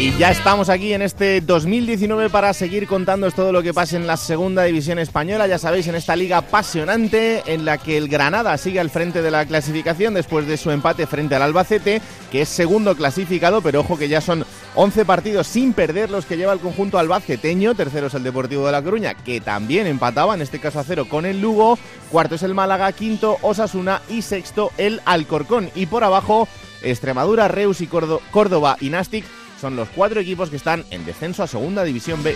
Y ya estamos aquí en este 2019 para seguir contándoos todo lo que pasa en la segunda división española. Ya sabéis, en esta liga apasionante en la que el Granada sigue al frente de la clasificación después de su empate frente al Albacete, que es segundo clasificado, pero ojo que ya son 11 partidos sin perder los que lleva el conjunto albaceteño. Tercero es el Deportivo de La Coruña, que también empataba, en este caso a cero, con el Lugo. Cuarto es el Málaga, quinto Osasuna y sexto el Alcorcón. Y por abajo, Extremadura, Reus y Córdoba y Nastic son los cuatro equipos que están en descenso a Segunda División B.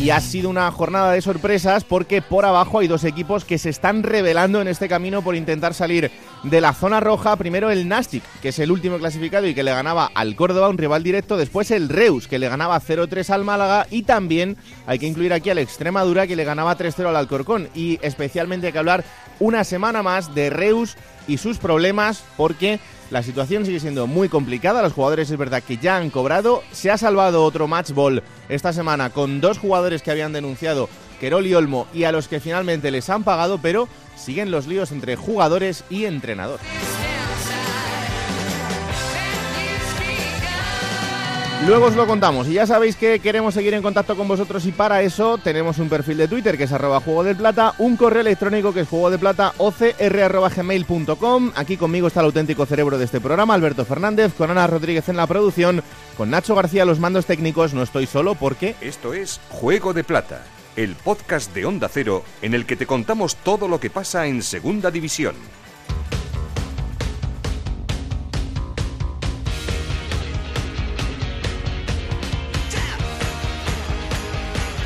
Y ha sido una jornada de sorpresas porque por abajo hay dos equipos que se están revelando en este camino por intentar salir de la zona roja. Primero el Nastic, que es el último clasificado y que le ganaba al Córdoba, un rival directo. Después el Reus, que le ganaba 0-3 al Málaga. Y también hay que incluir aquí al Extremadura, que le ganaba 3-0 al Alcorcón. Y especialmente hay que hablar una semana más de Reus y sus problemas porque la situación sigue siendo muy complicada. Los jugadores es verdad que ya han cobrado. Se ha salvado otro match ball esta semana con dos jugadores que habían denunciado, Querol y Olmo, y a los que finalmente les han pagado, pero siguen los líos entre jugadores y entrenador. Luego os lo contamos y ya sabéis que queremos seguir en contacto con vosotros y para eso tenemos un perfil de Twitter que es arroba juego de plata, un correo electrónico que es juego. Aquí conmigo está el auténtico cerebro de este programa, Alberto Fernández, con Ana Rodríguez en la producción, con Nacho García los mandos técnicos. No estoy solo porque... Esto es Juego de Plata, el podcast de Onda Cero en el que te contamos todo lo que pasa en Segunda División.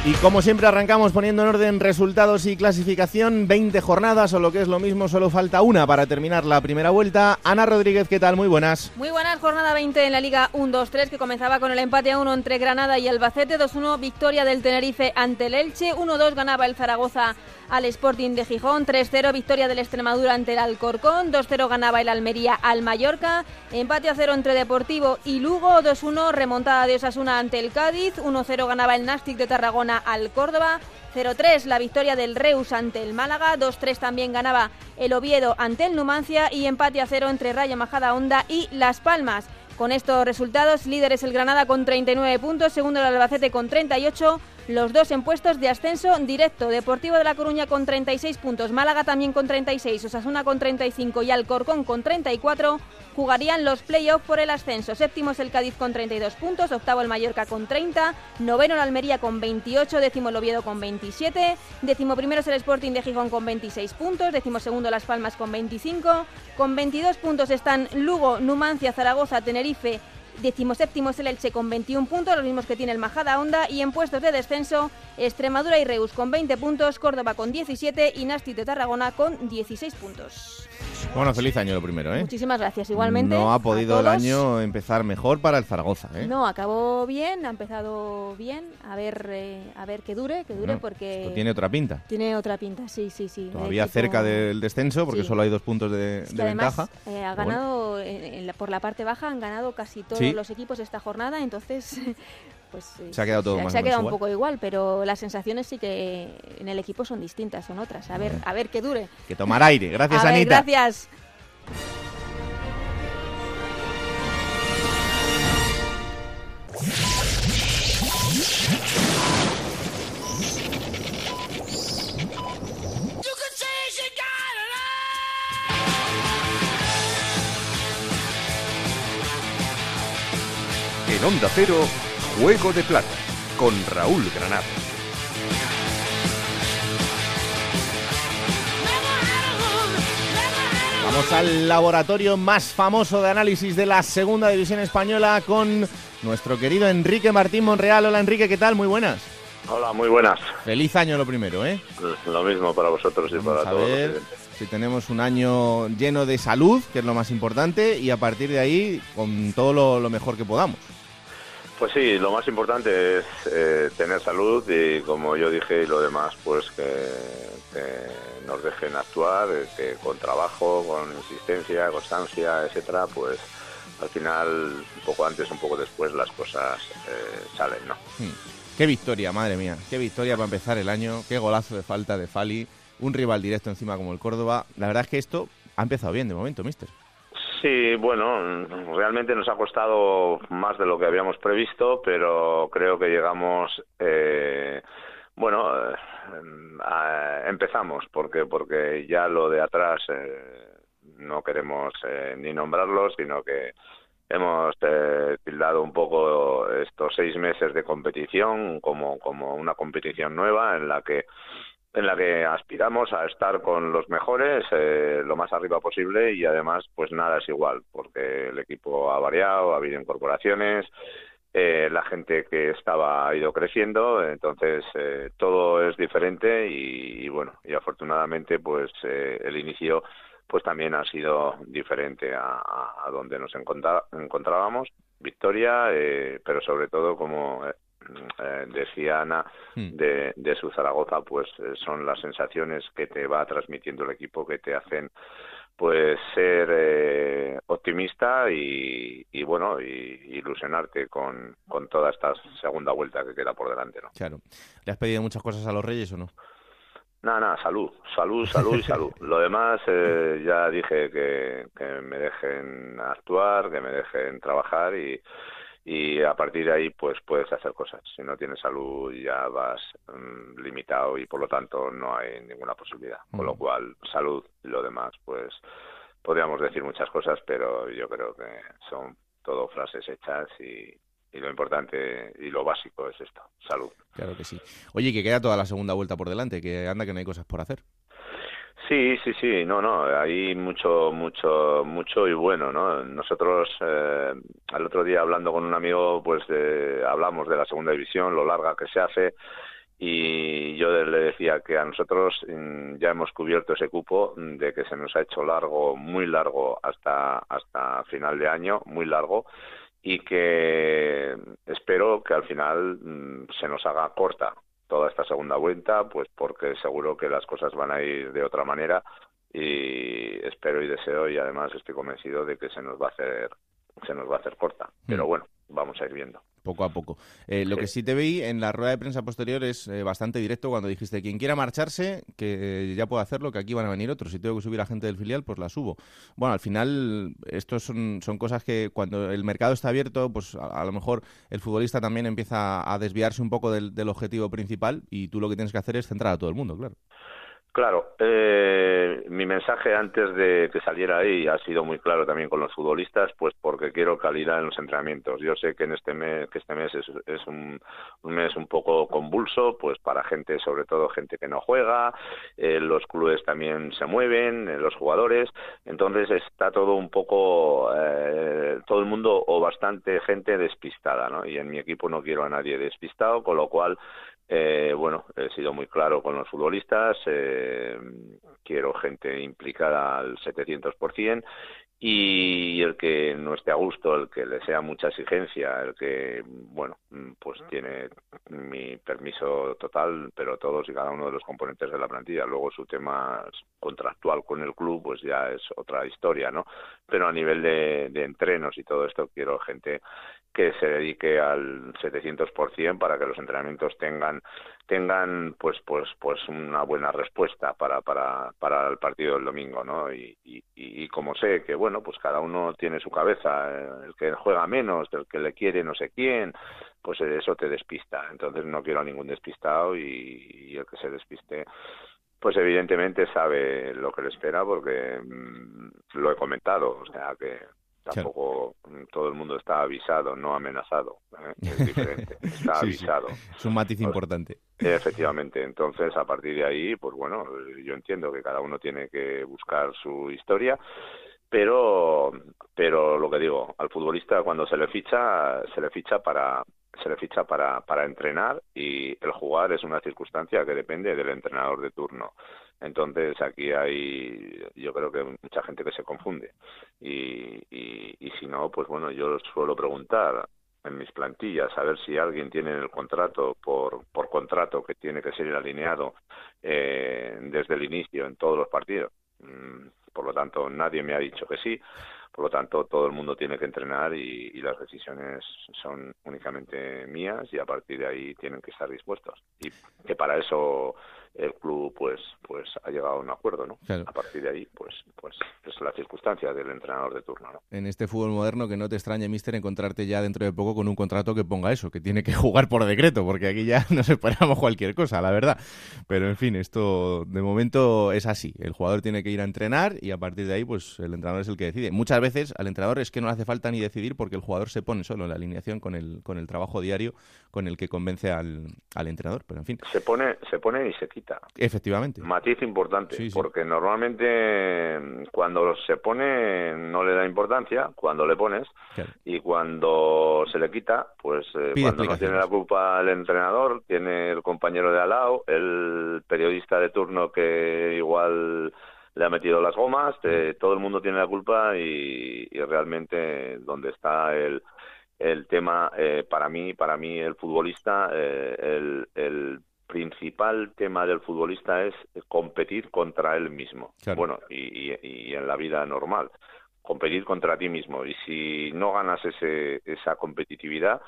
Y como siempre arrancamos poniendo en orden resultados y clasificación, 20 jornadas o lo que es lo mismo, solo falta una para terminar la primera vuelta. Ana Rodríguez, ¿qué tal? Muy buenas. Muy buenas, jornada 20 en la Liga 1-2-3 que comenzaba con el empate a 1 entre Granada y Albacete, 2-1 victoria del Tenerife ante el Elche, 1-2 ganaba el Zaragoza al Sporting de Gijón, 3-0 victoria del Extremadura ante el Alcorcón, 2-0 ganaba el Almería al Mallorca, empate a 0 entre Deportivo y Lugo, 2-1 remontada de Osasuna ante el Cádiz, 1-0 ganaba el Nastic de Tarragona al Córdoba, 0-3 la victoria del Reus ante el Málaga, 2-3 también ganaba el Oviedo ante el Numancia y empate a 0 entre Raya Majada Honda y Las Palmas. Con estos resultados, líder es el Granada con 39 puntos, segundo el Albacete con 38, los dos en puestos de ascenso directo. Deportivo de La Coruña con 36 puntos, Málaga también con 36, Osasuna con 35 y Alcorcón con 34 jugarían los playoffs por el ascenso. Séptimo es el Cádiz con 32 puntos, octavo el Mallorca con 30, noveno el Almería con 28, décimo el Oviedo con 27, décimo primero es el Sporting de Gijón con 26 puntos, décimo segundo Las Palmas con 25, con 22 puntos están Lugo, Numancia, Zaragoza, Tenerife Decimoséptimo es el Elche con 21 puntos, los mismos que tiene el Majada Honda. Y en puestos de descenso, Extremadura y Reus con 20 puntos, Córdoba con 17 y Nasti de Tarragona con 16 puntos. Bueno, feliz año lo primero, ¿eh? Muchísimas gracias, igualmente. No ha podido el año empezar mejor para el Zaragoza, ¿eh? No, acabó bien, ha empezado bien. A ver, eh, a ver que dure, que dure porque... tiene otra pinta. Tiene otra pinta, sí, sí, sí. Todavía cerca del descenso porque solo hay dos puntos de, ventaja. Eh, ha ganado, por la parte baja han ganado casi todos los equipos esta jornada, entonces pues se ha quedado todo se, se ha quedado un poco igual, pero las sensaciones sí que en el equipo son distintas, son otras. A ver, a ver que dure. Que tomar aire. Gracias, a Anita. Ver, gracias. Onda Cero, Juego de Plata, con Raúl Granado. Vamos al laboratorio más famoso de análisis de la segunda división española con nuestro querido Enrique Martín Monreal. Hola Enrique, ¿qué tal? Muy buenas. Hola, muy buenas. Feliz año lo primero, ¿eh? Lo mismo para vosotros y para a todos. ver si tenemos un año lleno de salud, que es lo más importante, y a partir de ahí con todo lo, mejor que podamos. Pues sí, lo más importante es eh, tener salud y como yo dije y lo demás, pues que, nos dejen actuar, que con trabajo, con insistencia, constancia, etcétera, pues al final, un poco antes, un poco después, las cosas eh, salen, ¿no? Hmm. Qué victoria, madre mía. Qué victoria para empezar el año. Qué golazo de falta de Fali. Un rival directo encima como el Córdoba. La verdad es que esto ha empezado bien de momento, mister. Sí, bueno, realmente nos ha costado más de lo que habíamos previsto, pero creo que llegamos, eh, bueno, eh, empezamos, porque porque ya lo de atrás eh, no queremos ni nombrarlo, sino que Hemos eh, tildado un poco estos seis meses de competición como, como una competición nueva en la que en la que aspiramos a estar con los mejores eh, lo más arriba posible y además pues nada es igual porque el equipo ha variado, ha habido incorporaciones, eh, la gente que estaba ha ido creciendo, entonces eh, todo es diferente y, bueno y afortunadamente pues eh, el inicio pues también ha sido diferente a, donde nos encontrábamos. Victoria, eh, pero sobre todo, como eh, eh, decía Ana, hmm. de, de, su Zaragoza, pues son las sensaciones que te va transmitiendo el equipo que te hacen pues ser optimista y, y, bueno y ilusionarte con, con toda esta segunda vuelta que queda por delante ¿no? claro le has pedido muchas cosas a los Reyes o no Nada, nada, salud, salud, salud y salud. Lo demás eh, ya dije que, que, me dejen actuar, que me dejen trabajar y, y a partir de ahí pues puedes hacer cosas. Si no tienes salud ya vas mm, limitado y por lo tanto no hay ninguna posibilidad. Con lo mm. cual, salud y lo demás pues podríamos decir muchas cosas, pero yo creo que son todo frases hechas y, y lo importante y lo básico es esto, salud. Claro que sí. Oye, que queda toda la segunda vuelta por delante, que anda que no hay cosas por hacer. Sí, sí, sí, no, no, hay mucho, mucho, mucho y bueno, ¿no? Nosotros, eh, otro día hablando con un amigo, pues hablamos de la segunda división, lo larga que se hace, y yo le decía que a nosotros mm, ya hemos cubierto ese cupo de que se nos ha hecho largo, muy largo hasta, hasta final de año, muy largo, y que espero que al final mm, se nos haga corta toda esta segunda vuelta, pues porque seguro que las cosas van a ir de otra manera y espero y deseo y además estoy convencido de que se nos va a hacer se nos va a hacer corta, pero mm. bueno, vamos a ir viendo poco a poco. Eh, lo que sí te veí en la rueda de prensa posterior es eh, bastante directo cuando dijiste, quien quiera marcharse, que ya puede hacerlo, que aquí van a venir otros. Si tengo que subir a gente del filial, pues la subo. Bueno, al final, estos son, son cosas que cuando el mercado está abierto, pues a, lo mejor el futbolista también empieza a desviarse un poco del, del objetivo principal y tú lo que tienes que hacer es centrar a todo el mundo, claro. Claro, eh, mi mensaje antes de que saliera ahí ha sido muy claro también con los futbolistas, pues porque quiero calidad en los entrenamientos. Yo sé que en este mes, que este mes es, es un, mes un poco convulso, pues para gente, sobre todo gente que no juega, eh, los clubes también se mueven, eh, los jugadores, entonces está todo un poco, eh, todo el mundo o bastante gente despistada, ¿no? Y en mi equipo no quiero a nadie despistado, con lo cual eh, bueno, he sido muy claro con los futbolistas, eh, quiero gente implicada al 700% y el que no esté a gusto, el que le sea mucha exigencia, el que, bueno, pues tiene mi permiso total, pero todos y cada uno de los componentes de la plantilla. Luego su tema contractual con el club, pues ya es otra historia, ¿no? Pero a nivel de, de entrenos y todo esto, quiero gente que se dedique al 700% para que los entrenamientos tengan tengan pues pues pues una buena respuesta para para para el partido del domingo no y, y, como sé que bueno pues cada uno tiene su cabeza el que juega menos el que le quiere no sé quién pues eso te despista. Entonces no quiero a ningún despistado y, y el que se despiste pues evidentemente sabe lo que le espera porque mm, lo he comentado. O sea que Tampoco todo el mundo está avisado, no amenazado. ¿eh? Es diferente, está avisado. Es un matiz importante. Efectivamente. Entonces, a partir de ahí, pues bueno, yo entiendo que cada uno tiene que buscar su historia, pero, pero lo que digo, al futbolista cuando se le ficha, se le ficha para se le ficha para, para entrenar y el jugar es una circunstancia que depende del entrenador de turno. Entonces aquí hay, yo creo que mucha gente que se confunde y, y, si no, pues bueno, yo suelo preguntar en mis plantillas a ver si alguien tiene el contrato por, por contrato que tiene que ser alineado eh, desde el inicio en todos los partidos. Mm, por lo tanto, nadie me ha dicho que sí. Por lo tanto, todo el mundo tiene que entrenar y, y, las decisiones son únicamente mías y a partir de ahí tienen que estar dispuestos. Y que para eso el club pues pues ha llegado a un acuerdo, ¿no? A partir de ahí, pues pues es la circunstancia del entrenador de turno, ¿no? En este fútbol moderno que no te extrañe, mister, encontrarte ya dentro de poco con un contrato que ponga eso, que tiene que jugar por decreto, porque aquí ya nos esperamos cualquier cosa, la verdad. Pero en fin, esto de momento es así. El jugador tiene que ir a entrenar y a partir de ahí, pues el entrenador es el que decide. Muchas veces al entrenador es que no le hace falta ni decidir porque el jugador se pone solo en la alineación con el con el trabajo diario con el que convence al, al entrenador. Pero en fin. Se pone se pone y se quita Efectivamente. Matiz importante, porque normalmente cuando se pone no le da importancia, cuando le pones, y cuando se le quita, pues eh, cuando no tiene la culpa el entrenador, tiene el compañero de al lado, el periodista de turno que igual le ha metido las gomas, todo el mundo tiene la culpa y, realmente donde está el el tema eh, para mí para mí el futbolista eh, el, el principal tema del futbolista es competir contra él mismo. Bueno, y, y, en la vida normal, competir contra ti mismo. Y si no ganas ese, esa competitividad,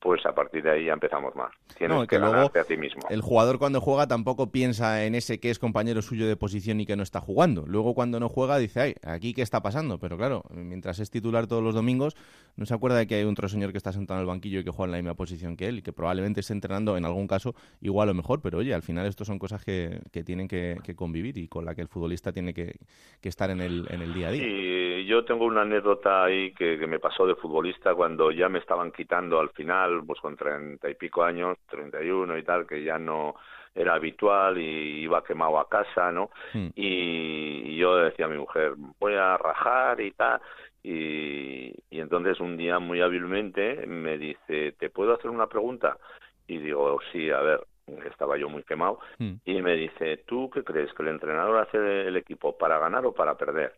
pues a partir de ahí ya empezamos más. Tienes que, ganarte a ti mismo. El jugador cuando juega tampoco piensa en ese que es compañero suyo de posición y que no está jugando. Luego cuando no juega dice, ay, aquí qué está pasando. Pero claro, mientras es titular todos los domingos, no se acuerda de que hay otro señor que está sentado en el banquillo y que juega en la misma posición que él y que probablemente esté entrenando en algún caso igual o mejor. Pero oye, al final esto son cosas que, que tienen que, convivir y con la que el futbolista tiene que, estar en el, en el día a día. Sí, yo tengo una anécdota ahí que, que me pasó de futbolista cuando ya me estaban quitando al final pues con treinta y pico años, treinta y uno y tal, que ya no era habitual y iba quemado a casa, ¿no? Hmm. Y, yo decía a mi mujer, voy a rajar y tal. Y, y entonces un día muy hábilmente me dice, ¿te puedo hacer una pregunta? Y digo, sí, a ver, estaba yo muy quemado, hmm. y me dice, ¿tú qué crees? ¿Que el entrenador hace el equipo para ganar o para perder?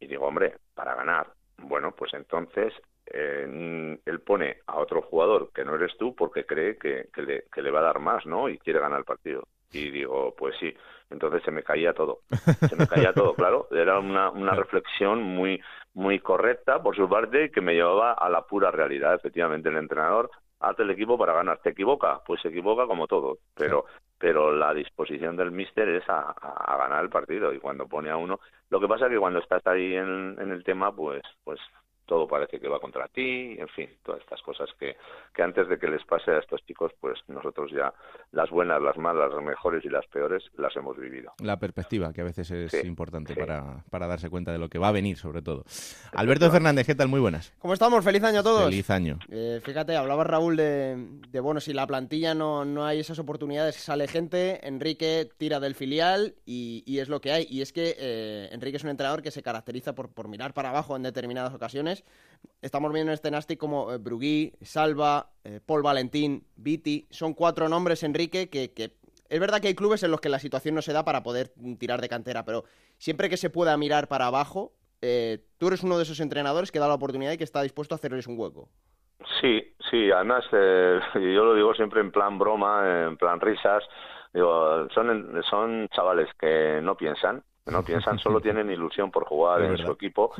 Y digo, hombre, para ganar. Bueno, pues entonces eh, él pone a otro jugador que no eres tú porque cree que, le, que le va a dar más, ¿no? Y quiere ganar el partido. Y digo, pues sí. Entonces se me caía todo. Se me caía todo, claro. Era una, una reflexión muy, muy correcta por su parte que me llevaba a la pura realidad. Efectivamente, el entrenador hace el equipo para ganar. ¿Te equivoca? Pues se equivoca como todo. Pero, pero la disposición del míster es a, a, ganar el partido. Y cuando pone a uno... Lo que pasa es que cuando estás ahí en, en el tema, pues, pues todo parece que va contra ti, en fin, todas estas cosas que, que antes de que les pase a estos chicos, pues nosotros ya las buenas, las malas, las mejores y las peores las hemos vivido. La perspectiva, que a veces es importante Para, para, darse cuenta de lo que va a venir, sobre todo. Alberto Fernández, ¿qué tal? Muy buenas. ¿Cómo estamos? Feliz año a todos. Feliz año. Eh, fíjate, hablaba Raúl de, de, bueno, si la plantilla no, no hay esas oportunidades, sale gente, Enrique tira del filial y, y es lo que hay. Y es que eh, Enrique es un entrenador que se caracteriza por, por mirar para abajo en determinadas ocasiones Estamos viendo en este Nastic como eh, Brugui, Salva, eh, Paul Valentín, Viti. Son cuatro nombres, Enrique, que, es verdad que hay clubes en los que la situación no se da para poder tirar de cantera, pero siempre que se pueda mirar para abajo, eh, tú eres uno de esos entrenadores que da la oportunidad y que está dispuesto a hacerles un hueco. Sí, sí, además yo lo digo siempre en plan broma, en plan risas. Digo, son, son chavales que no piensan, no piensan, solo tienen ilusión por jugar en su equipo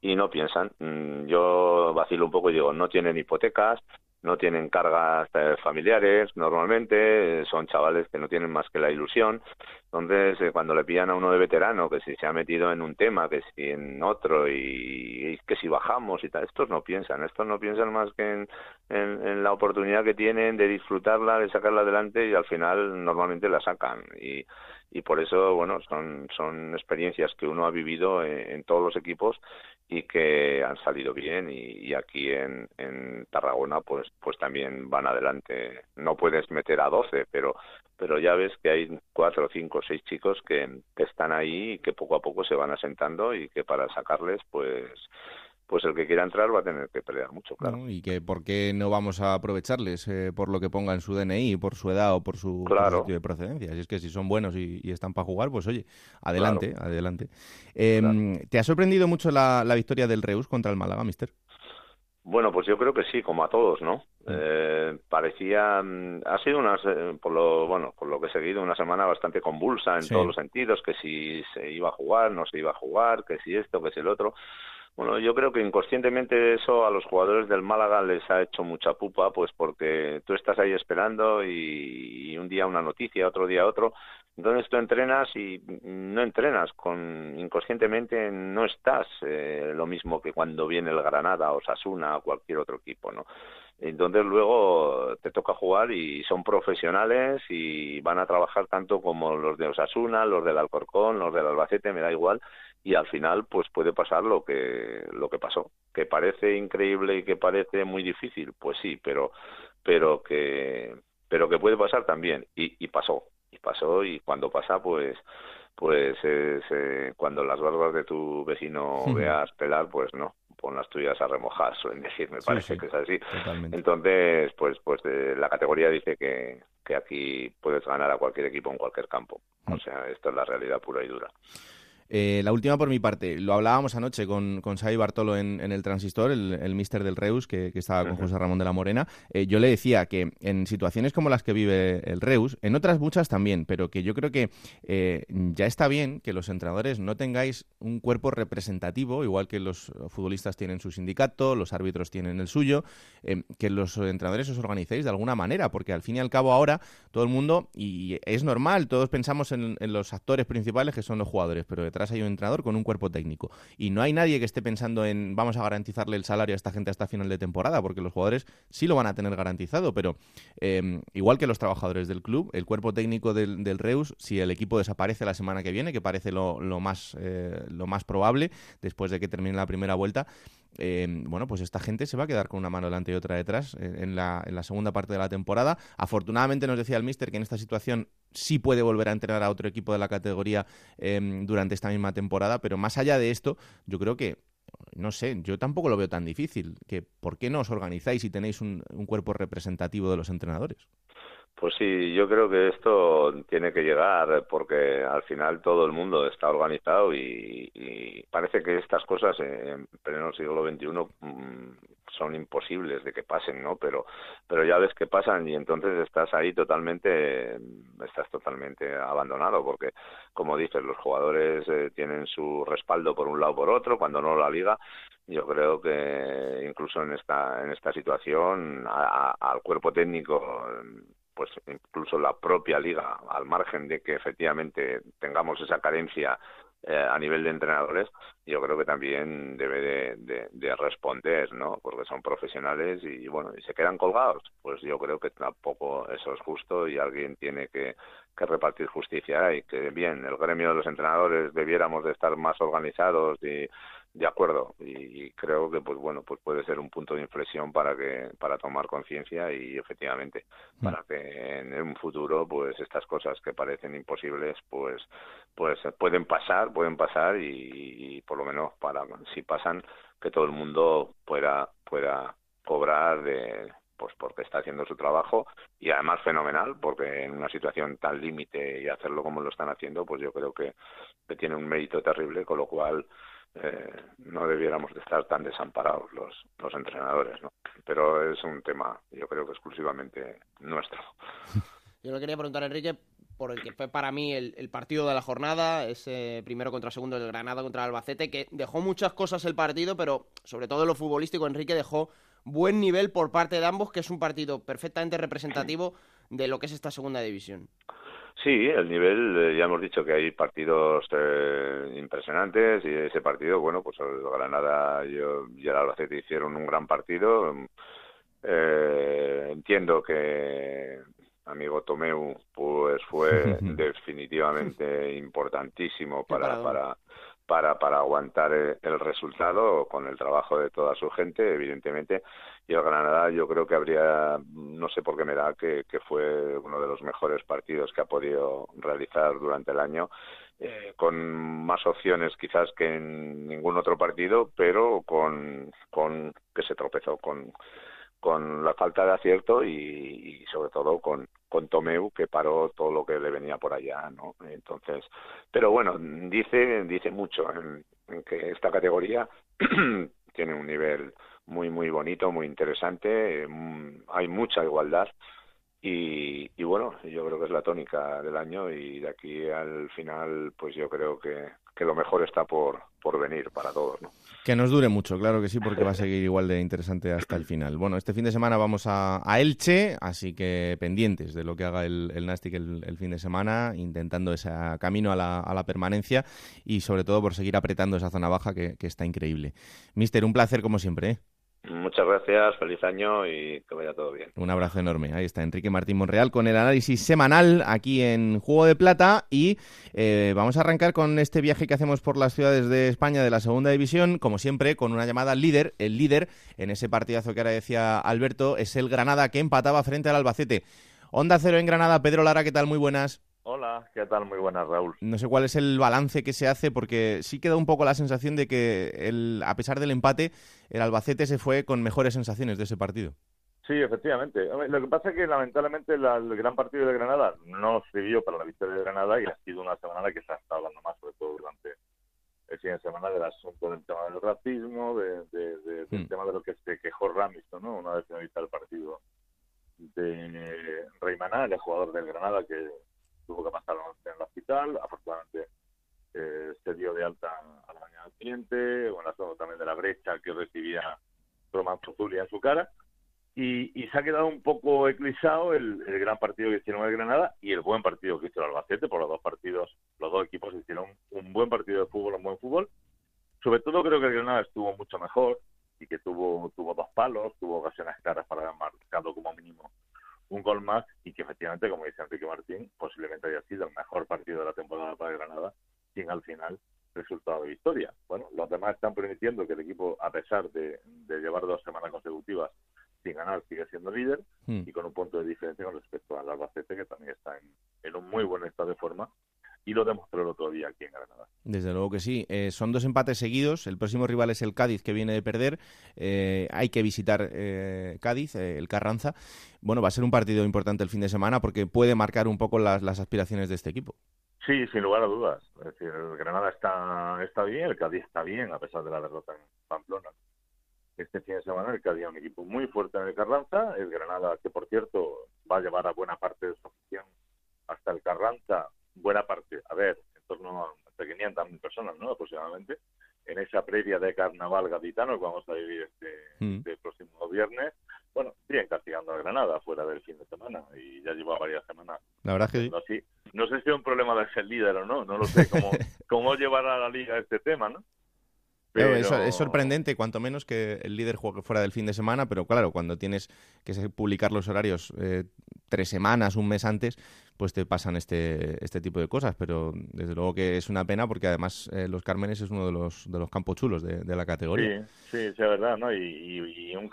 y no piensan. Mm, yo vacilo un poco y digo, no tienen hipotecas, no tienen cargas eh, familiares normalmente, son chavales que no tienen más que la ilusión. Entonces, eh, cuando le pillan a uno de veterano, que si se ha metido en un tema, que si en otro, y, que si bajamos y tal, estos no piensan, estos no piensan más que en, la oportunidad que tienen de disfrutarla, de sacarla adelante y al final normalmente la sacan. Y, y por eso, bueno, son, son experiencias que uno ha vivido en, todos los equipos y que han salido bien y, aquí en, en, Tarragona pues pues también van adelante. No puedes meter a 12, pero pero ya ves que hay cuatro, cinco, seis chicos que, que están ahí y que poco a poco se van asentando y que para sacarles pues pues el que quiera entrar va a tener que pelear mucho, claro. Y que por qué no vamos a aprovecharles eh, por lo que ponga en su DNI, por su edad o por su, sitio de procedencia. Si es que si son buenos y, están para jugar, pues oye, adelante, adelante. Em, ¿Te ha sorprendido mucho la, victoria del Reus contra el Málaga, mister? Bueno, pues yo creo que sí, como a todos, ¿no? Mm. Eh, parecía, mm, ha sido una, por lo, bueno, por lo que he seguido, una semana bastante convulsa en todos los sentidos, que si se iba a jugar, no se iba a jugar, que si esto, que si el otro. Bueno, yo creo que inconscientemente eso a los jugadores del Málaga les ha hecho mucha pupa, pues porque tú estás ahí esperando y, un día una noticia, otro día otro. Entonces tú entrenas y no entrenas, con inconscientemente no estás eh, lo mismo que cuando viene el Granada o Sasuna o cualquier otro equipo, ¿no? Entonces luego te toca jugar y son profesionales y van a trabajar tanto como los de Osasuna, los del Alcorcón, los del Albacete, me da igual, y al final pues puede pasar lo que lo que pasó. Que parece increíble y que parece muy difícil pues sí pero pero que pero que puede pasar también. Y, y pasó y pasó y cuando pasa pues pues es eh, cuando las barbas de tu vecino veas pelar pues no pon las tuyas a remojar suelen decir me parece que es así. entonces pues pues eh, la categoría dice que que aquí puedes ganar a cualquier equipo en cualquier campo. O mm. sea esto es la realidad pura y dura eh, la última por mi parte, lo hablábamos anoche con, con Xavi Bartolo en, el Transistor, el, el mister del Reus, que, estaba con José Ramón de la Morena. Eh, yo le decía que en situaciones como las que vive el Reus, en otras muchas también, pero que yo creo que eh, ya está bien que los entrenadores no tengáis un cuerpo representativo, igual que los futbolistas tienen su sindicato, los árbitros tienen el suyo, que los entrenadores os organicéis de alguna manera, porque al fin y al cabo ahora todo el mundo, y es normal, todos pensamos en, en los actores principales que son los jugadores, pero detrás hay un entrenador con un cuerpo técnico. Y no hay nadie que esté pensando en vamos a garantizarle el salario a esta gente hasta final de temporada, porque los jugadores sí lo van a tener garantizado, pero em, igual que los trabajadores del club, el cuerpo técnico del, Reus, si el equipo desaparece la semana que viene, que parece lo, más, eh, lo más probable después de que termine la primera vuelta, em, bueno, pues esta gente se va a quedar con una mano delante y otra detrás eh, en, la, en la segunda parte de la temporada. Afortunadamente nos decía el míster que en esta situación sí puede volver a entrenar a otro equipo de la categoría em, durante esta misma temporada, pero más allá de esto, yo creo que no sé, yo tampoco lo veo tan difícil. ¿Por qué no os organizáis y tenéis un cuerpo representativo de los entrenadores? Pues sí, yo creo que esto tiene que llegar porque al final todo el mundo está organizado y, parece que estas cosas en pleno siglo XXI mm, son imposibles de que pasen, ¿no? Pero, pero ya ves que pasan y entonces estás ahí totalmente, estás totalmente abandonado porque, como dices, los jugadores eh, tienen su respaldo por un lado o por otro, cuando no la liga, yo creo que incluso en esta en esta situación al cuerpo técnico pues incluso la propia liga, al margen de que efectivamente tengamos esa carencia eh, a nivel de entrenadores, yo creo que también debe de, responder, ¿no? Porque son profesionales y bueno, y se quedan colgados. Pues yo creo que tampoco eso es justo y alguien tiene que, que repartir justicia y que bien, el gremio de los entrenadores debiéramos de estar más organizados y de acuerdo y, creo que pues bueno pues puede ser un punto de inflexión para que para tomar conciencia y efectivamente mm. para que en un futuro pues estas cosas que parecen imposibles pues pues pueden pasar pueden pasar y, por lo menos para si pasan que todo el mundo pueda pueda cobrar de pues porque está haciendo su trabajo y además fenomenal porque en una situación tan límite y hacerlo como lo están haciendo pues yo creo que, tiene un mérito terrible con lo cual eh, no debiéramos de estar tan desamparados los, los entrenadores, ¿no? Pero es un tema, yo creo que exclusivamente nuestro. Yo le quería preguntar, Enrique, por el que fue para mí el, partido de la jornada, ese primero contra segundo del Granada contra el Albacete, que dejó muchas cosas el partido, pero sobre todo lo futbolístico, Enrique dejó buen nivel por parte de ambos, que es un partido perfectamente representativo de lo que es esta segunda división. Sí, el nivel, eh, ya hemos dicho que hay partidos eh, impresionantes y ese partido, bueno, pues el Granada y el Albacete hicieron un gran partido. Eh, entiendo que amigo Tomeu pues fue definitivamente importantísimo para, para para, para aguantar el, resultado con el trabajo de toda su gente, evidentemente. Y el Granada yo creo que habría, no sé por qué me da, que, que fue uno de los mejores partidos que ha podido realizar durante el año eh, con más opciones quizás que en ningún otro partido, pero con, con que se tropezó con, con la falta de acierto y, sobre todo con, con Tomeu que paró todo lo que le venía por allá, ¿no? Entonces, pero bueno, dice dice mucho en, que esta categoría tiene un nivel muy muy bonito, muy interesante, mm, hay mucha igualdad y, y, bueno, yo creo que es la tónica del año y de aquí al final, pues yo creo que, que lo mejor está por, por venir para todos, ¿no? Que nos dure mucho, claro que sí, porque va a seguir igual de interesante hasta el final. Bueno, este fin de semana vamos a, Elche, así que pendientes de lo que haga el, el Nastic el, fin de semana, intentando ese camino a la, a la, permanencia y sobre todo por seguir apretando esa zona baja que, que está increíble. Mister, un placer como siempre. ¿eh? Muchas gracias, feliz año y que vaya todo bien. Un abrazo enorme. Ahí está Enrique Martín Monreal con el análisis semanal aquí en Juego de Plata y eh, vamos a arrancar con este viaje que hacemos por las ciudades de España de la Segunda División, como siempre, con una llamada líder. El líder en ese partidazo que ahora decía Alberto es el Granada que empataba frente al Albacete. Onda cero en Granada. Pedro Lara, ¿qué tal? Muy buenas. Hola, ¿qué tal? Muy buenas, Raúl. No sé cuál es el balance que se hace, porque sí queda un poco la sensación de que, el, a pesar del empate, el Albacete se fue con mejores sensaciones de ese partido. Sí, efectivamente. Lo que pasa es que, lamentablemente, el gran partido de Granada no sirvió para la victoria de Granada y ha sido una semana que se ha estado hablando más, sobre todo durante el fin de semana, del asunto del tema del racismo, de, del hmm. tema de lo que se quejó Ramisto, ¿no? Una vez finalizado el partido de Reymaná, el jugador del Granada, que tuvo que pasar la noche en el hospital, afortunadamente eh, se dio de alta a la mañana siguiente, bueno, también de la brecha que recibía Román Zulia en su cara, y, y, se ha quedado un poco eclipsado el, el, gran partido que hicieron el Granada y el buen partido que hizo el Albacete, por los dos partidos, los dos equipos hicieron un buen partido de fútbol, un buen fútbol. Sobre todo creo que el Granada estuvo mucho mejor y que tuvo, tuvo dos palos, tuvo ocasiones claras para haber marcado como mínimo un gol más y que efectivamente, como dice Enrique Martín, posiblemente haya sido el mejor partido de la temporada para Granada, sin al final resultado de victoria. Bueno, los demás están permitiendo que el equipo, a pesar de, llevar dos semanas consecutivas sin ganar, sigue siendo líder hmm. y con un punto de diferencia con respecto al Albacete, que también está en, en un muy buen estado de forma y lo demostró el otro día aquí en Granada. Desde luego que sí. Eh, son dos empates seguidos. El próximo rival es el Cádiz, que viene de perder. Eh, hay que visitar eh, Cádiz, el Carranza. Bueno, va a ser un partido importante el fin de semana porque puede marcar un poco las, las aspiraciones de este equipo. Sí, sin lugar a dudas. Es decir, el Granada está, está bien, el Cádiz está bien, a pesar de la derrota en Pamplona. Este fin de semana el Cádiz es un equipo muy fuerte en el Carranza. El Granada, que por cierto va a llevar a buena parte de su afición hasta el Carranza, buena parte, a ver, en torno a entre 500 mil personas, ¿no? Aproximadamente, en esa previa de carnaval gaditano que vamos a vivir este, mm. este próximo viernes. Bueno, siguen castigando a Granada fuera del fin de semana y ya lleva varias semanas. La verdad que sí. No sé si es un problema de ser líder o no, no lo sé cómo, cómo llevar a la liga este tema, ¿no? Pero... es, sorprendente, cuanto menos que el líder juegue fuera del fin de semana, pero claro, cuando tienes que publicar los horarios eh, tres semanas, un mes antes, pues te pasan este, este tipo de cosas. Pero desde luego que es una pena porque además eh, Los Cármenes es uno de los, de los campos chulos de, la categoría. Sí, sí, es verdad, ¿no? Y, un,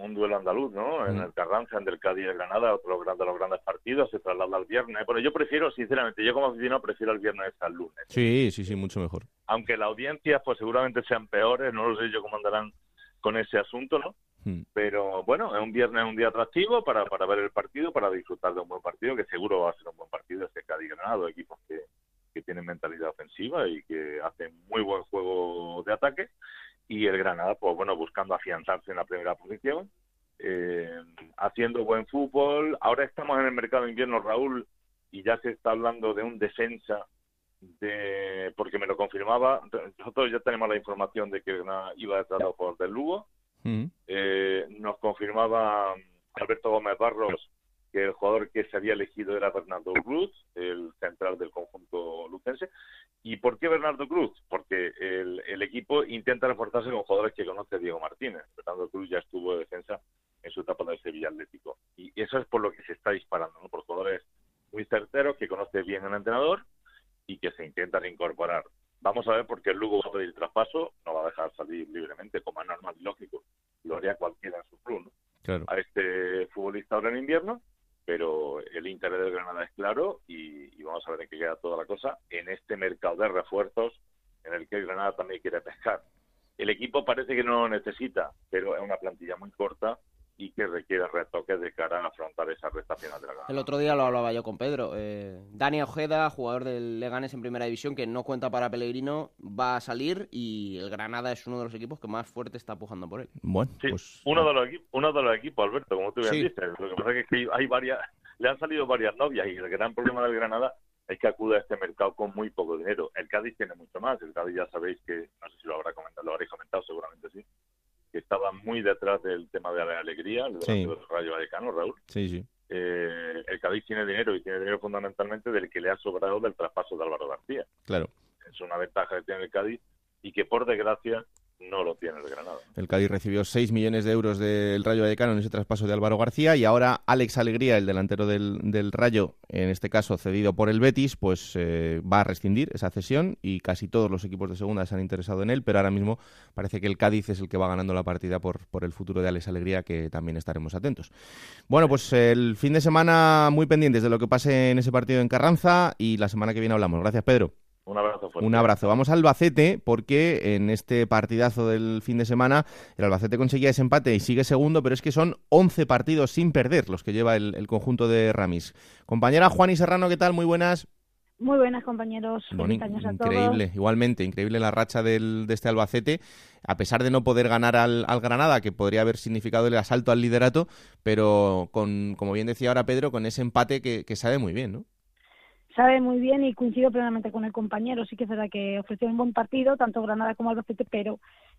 un duelo andaluz, ¿no? En el Carranza, en el Cádiz de Granada, otro de los grandes partidos, se traslada al viernes. Pero yo prefiero, sinceramente, yo como aficionado prefiero el viernes al lunes. Sí, sí, sí, mucho mejor. Aunque la audiencia, pues seguramente sean peores, no lo sé yo cómo andarán con ese asunto, ¿no? Hmm. Pero bueno, es un viernes, un día atractivo para, para ver el partido, para disfrutar de un buen partido, que seguro va a ser un buen partido este Cádiz Granado, equipos que, que tienen mentalidad ofensiva y que hacen muy buen juego de ataque. Y el Granada, pues bueno, buscando afianzarse en la primera posición, eh, haciendo buen fútbol. Ahora estamos en el mercado de invierno, Raúl, y ya se está hablando de un defensa de porque me lo confirmaba nosotros ya tenemos la información de que iba detrás del jugador del eh, nos confirmaba Alberto Gómez Barros que el jugador que se había elegido era Bernardo Cruz, el central del conjunto lucense. ¿Y por qué Bernardo Cruz? Porque el, equipo intenta reforzarse con jugadores que conoce Diego Martínez. Bernardo Cruz ya estuvo de defensa en su etapa de Sevilla Atlético. Y eso es por lo que se está disparando, ¿no? por jugadores muy certeros que conoce bien el entrenador y que se intentan incorporar. Vamos a ver por qué el Lugo va a pedir traspaso, no va a dejar salir libremente, como es normal y lógico, lo haría cualquiera en su club, A este futbolista ahora en invierno, pero el interés del Granada es claro y, vamos a ver en qué queda toda la cosa en este mercado de refuerzos en el que el Granada también quiere pescar. El equipo parece que no lo necesita, pero es una plantilla muy corta y que requiere retoques de cara a afrontar esa recta final de la Granada. El otro día lo hablaba yo con Pedro. Eh, Dani Ojeda, jugador del Leganes en primera división, que no cuenta para Pellegrino, va a salir y el Granada es uno de los equipos que más fuerte está pujando por él. Bueno, sí, pues... uno, de los uno de los equipos, Alberto, como tú bien dices. Lo que pasa es que hay varias, le han salido varias novias y el gran problema del Granada es que acude a este mercado con muy poco dinero. El Cádiz tiene mucho más. El Cádiz ya sabéis que, no sé si lo habrá comentado, lo habréis comentado seguramente sí, que estaba muy detrás del tema de la alegría, el sí. Rayo Vallecano, Raúl. Sí, sí. Eh, el Cádiz tiene dinero y tiene dinero fundamentalmente del que le ha sobrado del traspaso de Álvaro García. Claro. Es una ventaja que tiene el Cádiz y que por desgracia no lo tiene el Granada. El Cádiz recibió 6 millones de euros del Rayo Vallecano en ese traspaso de Álvaro García y ahora Alex Alegría, el delantero del, del Rayo, en este caso cedido por el Betis, pues eh, va a rescindir esa cesión y casi todos los equipos de segunda se han interesado en él, pero ahora mismo parece que el Cádiz es el que va ganando la partida por, por el futuro de Alex Alegría, que también estaremos atentos. Bueno, pues el fin de semana muy pendientes de lo que pase en ese partido en Carranza y la semana que viene hablamos. Gracias, Pedro. Un abrazo fuerte. Un abrazo. Vamos al Albacete porque en este partidazo del fin de semana el Albacete conseguía ese empate y sigue segundo, pero es que son 11 partidos sin perder los que lleva el, conjunto de Ramis. Compañera Juan y Serrano, ¿qué tal? Muy buenas. Muy buenas, compañeros. años a increíble, igualmente, increíble la racha del, de este Albacete, a pesar de no poder ganar al, Granada, que podría haber significado el asalto al liderato, pero con, como bien decía ahora Pedro, con ese empate que, que sabe muy bien, ¿no? Sabe muy bien y coincido plenamente con el compañero. Sí que es verdad que ofreció un buen partido, tanto Granada como Albacete, pero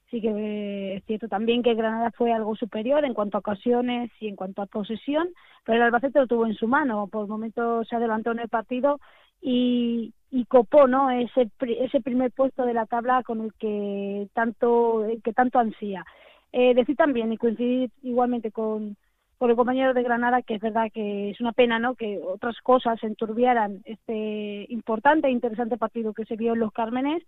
sí que eh, es cierto también que Granada fue algo superior en cuanto a ocasiones y en cuanto a posesión, pero el Albacete lo tuvo en su mano. Por momentos se adelantó en el partido y, y copó ¿no? ese, ese primer puesto de la tabla con el que tanto, que tanto ansía. Eh, decir también y coincidir igualmente con por el compañero de Granada, que es verdad que es una pena ¿no? que otras cosas enturbiaran este importante e interesante partido que se vio en Los Cármenes,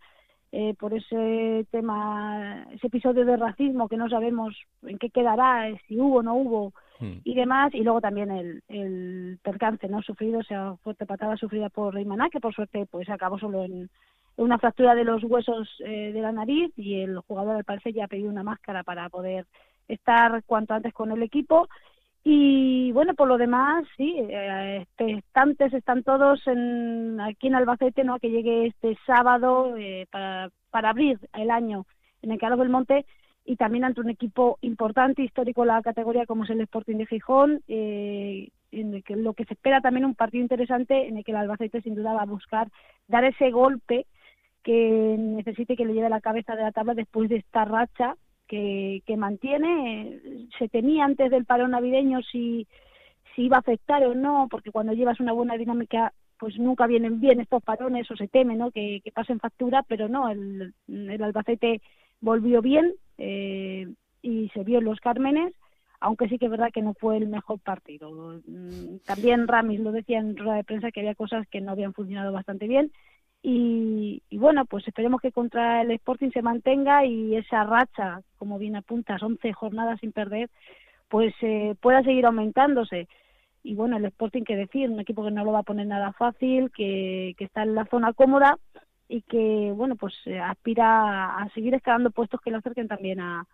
eh, por ese tema, ese episodio de racismo que no sabemos en qué quedará, eh, si hubo o no hubo hmm. y demás, y luego también el, el percance no sufrido, o sea, fuerte patada sufrida por Reimaná, que por suerte pues acabó solo en, una fractura de los huesos eh, de la nariz y el jugador al parecer ya ha pedido una máscara para poder estar cuanto antes con el equipo y bueno, por lo demás, sí, eh, expectantes están todos en, aquí en Albacete, ¿no? Que llegue este sábado eh, para, para abrir el año en el Calvo del Monte y también ante un equipo importante, histórico en la categoría como es el Sporting de Gijón, eh, en el que lo que se espera también un partido interesante en el que el Albacete sin duda va a buscar dar ese golpe que necesite que le lleve la cabeza de la tabla después de esta racha que, que mantiene. Se tenía antes del paro navideño si, si iba a afectar o no, porque cuando llevas una buena dinámica pues nunca vienen bien estos parones o se teme ¿no? que, que pasen factura, pero no, el, el Albacete volvió bien eh, y se vio en los Cármenes, aunque sí que es verdad que no fue el mejor partido. Mm, también Ramis lo decía en rueda de prensa que había cosas que no habían funcionado bastante bien y, bueno, pues esperemos que contra el Sporting se mantenga y esa racha, como bien apuntas, 11 jornadas sin perder, pues eh, pueda seguir aumentándose. Y bueno, el Sporting, que decir, un equipo que no lo va a poner nada fácil, que, que está en la zona cómoda y que, bueno, pues eh, aspira a seguir escalando puestos que lo acerquen también a,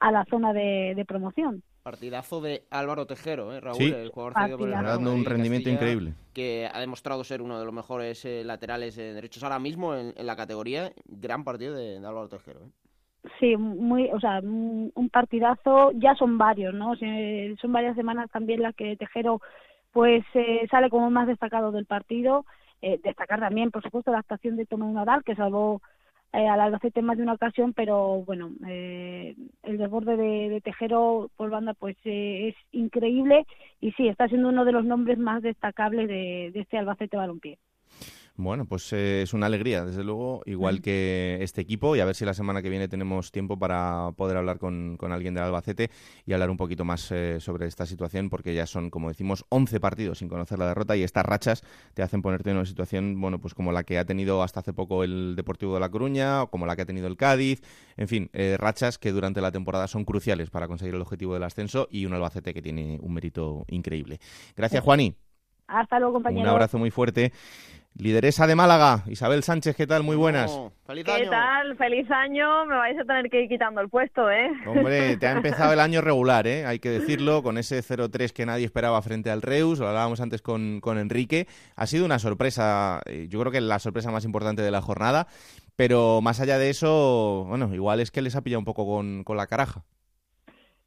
a la zona de, de promoción. Partidazo de Álvaro Tejero, ¿eh, Raúl, el jugador por el dando un rendimiento increíble. Que ha demostrado ser uno de los mejores eh, laterales derechos ahora mismo en, la categoría. Gran partido de, Álvaro Tejero. ¿eh? Sí, muy, o sea, un partidazo. Ya son varios, ¿no? son varias semanas también las que Tejero pues eh, sale como más destacado del partido. Eh, destacar también, por supuesto, la actuación de Tomás Nadal, que salvó eh, al Albacete más de una ocasión, pero bueno, eh, el desborde de, Tejero por banda pues eh, es increíble y sí, está siendo uno de los nombres más destacables de, este Albacete Balompié. Bueno, pues eh, es una alegría, desde luego, igual que este equipo, y a ver si la semana que viene tenemos tiempo para poder hablar con, con alguien del Albacete y hablar un poquito más eh, sobre esta situación, porque ya son, como decimos, 11 partidos sin conocer la derrota y estas rachas te hacen ponerte en una situación, bueno, pues como la que ha tenido hasta hace poco el Deportivo de La Coruña, o como la que ha tenido el Cádiz, en fin, eh, rachas que durante la temporada son cruciales para conseguir el objetivo del ascenso y un Albacete que tiene un mérito increíble. Gracias, Juani. Hasta luego, compañero. Un abrazo muy fuerte. Lideresa de Málaga, Isabel Sánchez, ¿qué tal? Muy buenas. Oh, ¡Feliz ¿Qué año! tal? Feliz año. Me vais a tener que ir quitando el puesto, ¿eh? Hombre, te ha empezado el año regular, ¿eh? hay que decirlo, con ese 0-3 que nadie esperaba frente al Reus, lo hablábamos antes con, con Enrique. Ha sido una sorpresa, eh, yo creo que la sorpresa más importante de la jornada, pero más allá de eso, bueno, igual es que les ha pillado un poco con, con la caraja.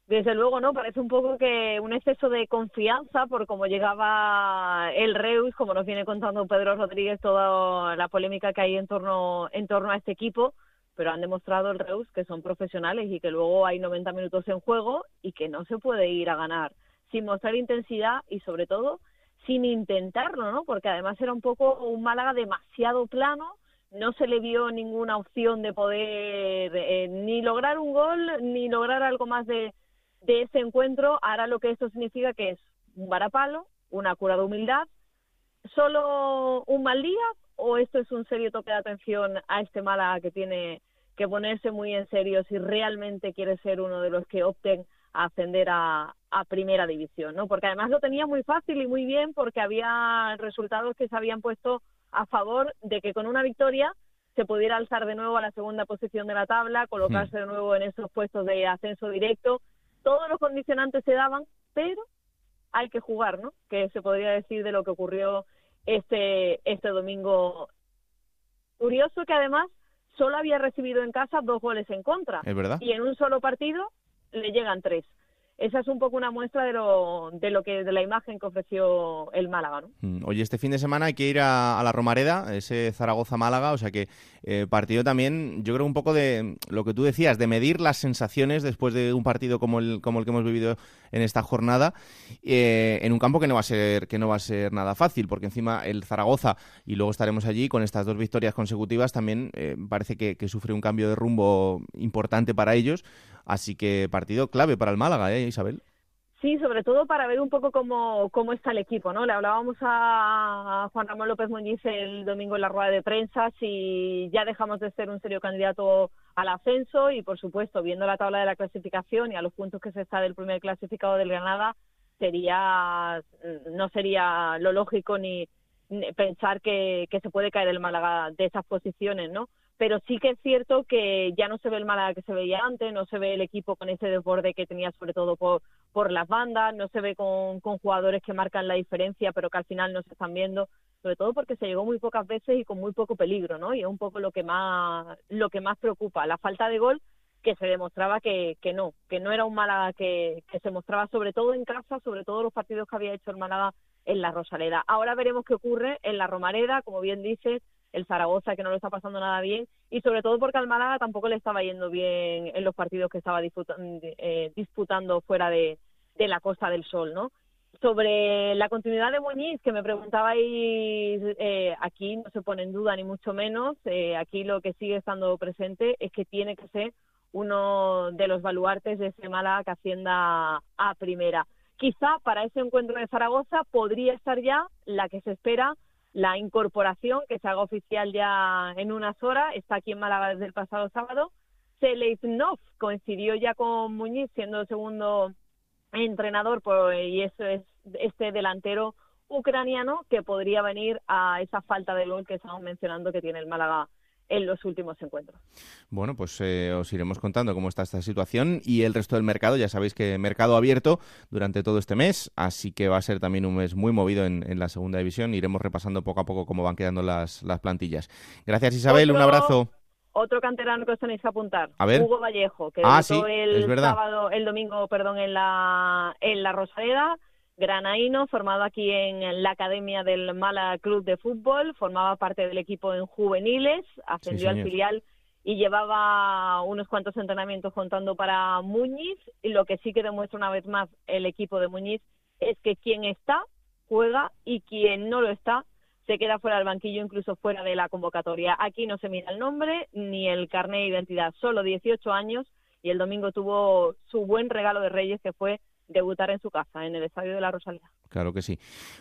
Desde luego, ¿no? Parece un poco que un exceso de confianza por cómo llegaba el Reus, como nos viene contando Pedro Rodríguez, toda la polémica que hay en torno, en torno a este equipo, pero han demostrado el Reus que son profesionales y que luego hay 90 minutos en juego y que no se puede ir a ganar sin mostrar intensidad y sobre todo sin intentarlo, ¿no? Porque además era un poco un Málaga demasiado plano, no se le vio ninguna opción de poder eh, ni lograr un gol ni lograr algo más de, de ese encuentro. Ahora lo que esto significa que es un varapalo, una cura de humildad, solo un mal día o esto es un serio toque de atención a este Málaga que tiene que ponerse muy en serio si realmente quiere ser uno de los que opten a ascender a, a primera división, ¿no? Porque además lo tenía muy fácil y muy bien porque había resultados que se habían puesto a favor de que con una victoria se pudiera alzar de nuevo a la segunda posición de la tabla, colocarse de nuevo en esos puestos de ascenso directo. Todos los condicionantes se daban, pero hay que jugar, ¿no? Que se podría decir de lo que ocurrió este este domingo. Curioso que además solo había recibido en casa dos goles en contra ¿Es verdad? y en un solo partido le llegan tres. Esa es un poco una muestra de lo, de lo que de la imagen que ofreció el Málaga, ¿no? Mm, Oye, este fin de semana hay que ir a, la Romareda, ese Zaragoza-Málaga, o sea que eh, partido también, yo creo un poco de lo que tú decías, de medir las sensaciones después de un partido como el, como el que hemos vivido en esta jornada, eh, en un campo que no va a ser que no va a ser nada fácil, porque encima el Zaragoza y luego estaremos allí con estas dos victorias consecutivas también eh, parece que sufre un cambio de rumbo importante para ellos, así que partido clave para el Málaga, ¿eh, Isabel? Sí, sobre todo para ver un poco cómo, cómo está el equipo, ¿no? Le hablábamos a Juan Ramón López Muñiz el domingo en la rueda de prensa si ya dejamos de ser un serio candidato al ascenso y, por supuesto, viendo la tabla de la clasificación y a los puntos que se está del primer clasificado del Granada, sería no sería lo lógico ni, pensar que, que se puede caer el Málaga de esas posiciones, ¿no? Pero sí que es cierto que ya no se ve el Málaga que se veía antes, no se ve el equipo con ese desborde que tenía sobre todo por, por las bandas, no se ve con, con jugadores que marcan la diferencia pero que al final no se están viendo, sobre todo porque se llegó muy pocas veces y con muy poco peligro, ¿no? Y es un poco lo que más, lo que más preocupa, la falta de gol que se demostraba que, que no, que no era un Málaga que, que se mostraba sobre todo en casa, sobre todo los partidos que había hecho el Málaga en la Rosaleda. Ahora veremos qué ocurre en la Romareda, como bien dices, el Zaragoza que no lo está pasando nada bien y sobre todo porque al tampoco le estaba yendo bien en los partidos que estaba disputando, eh, disputando fuera de, de la Costa del Sol, ¿no? Sobre la continuidad de Muñiz, que me preguntabais, eh, aquí no se pone en duda ni mucho menos, eh, aquí lo que sigue estando presente es que tiene que ser uno de los baluartes de ese Málaga que ascienda a primera. Quizá para ese encuentro de Zaragoza podría estar ya la que se espera la incorporación que se haga oficial ya en unas horas, está aquí en Málaga desde el pasado sábado. Seleznov coincidió ya con Muñiz siendo segundo entrenador por, y eso es este delantero ucraniano que podría venir a esa falta de gol que estamos mencionando que tiene el Málaga en los últimos encuentros. Bueno, pues eh, os iremos contando cómo está esta situación y el resto del mercado. Ya sabéis que mercado abierto durante todo este mes, así que va a ser también un mes muy movido en, en la segunda división. Iremos repasando poco a poco cómo van quedando las, las plantillas. Gracias Isabel, Otro- un abrazo. Otro canterano que os tenéis que apuntar, A ver. Hugo Vallejo, que Ah, sí, el sábado, el domingo, perdón, en la en la Rosaleda, granaíno, formado aquí en la academia del Mala Club de Fútbol, formaba parte del equipo en juveniles, ascendió al filial y llevaba unos cuantos entrenamientos contando para Muñiz, y lo que sí que demuestra una vez más el equipo de Muñiz es que quien está juega y quien no lo está se queda fuera del banquillo, incluso fuera de la convocatoria. Aquí no se mira el nombre ni el carnet de identidad, solo 18 años y el domingo tuvo su buen regalo de Reyes que fue debutar en su casa, en el Estadio de la Rosalía. Claro que sí.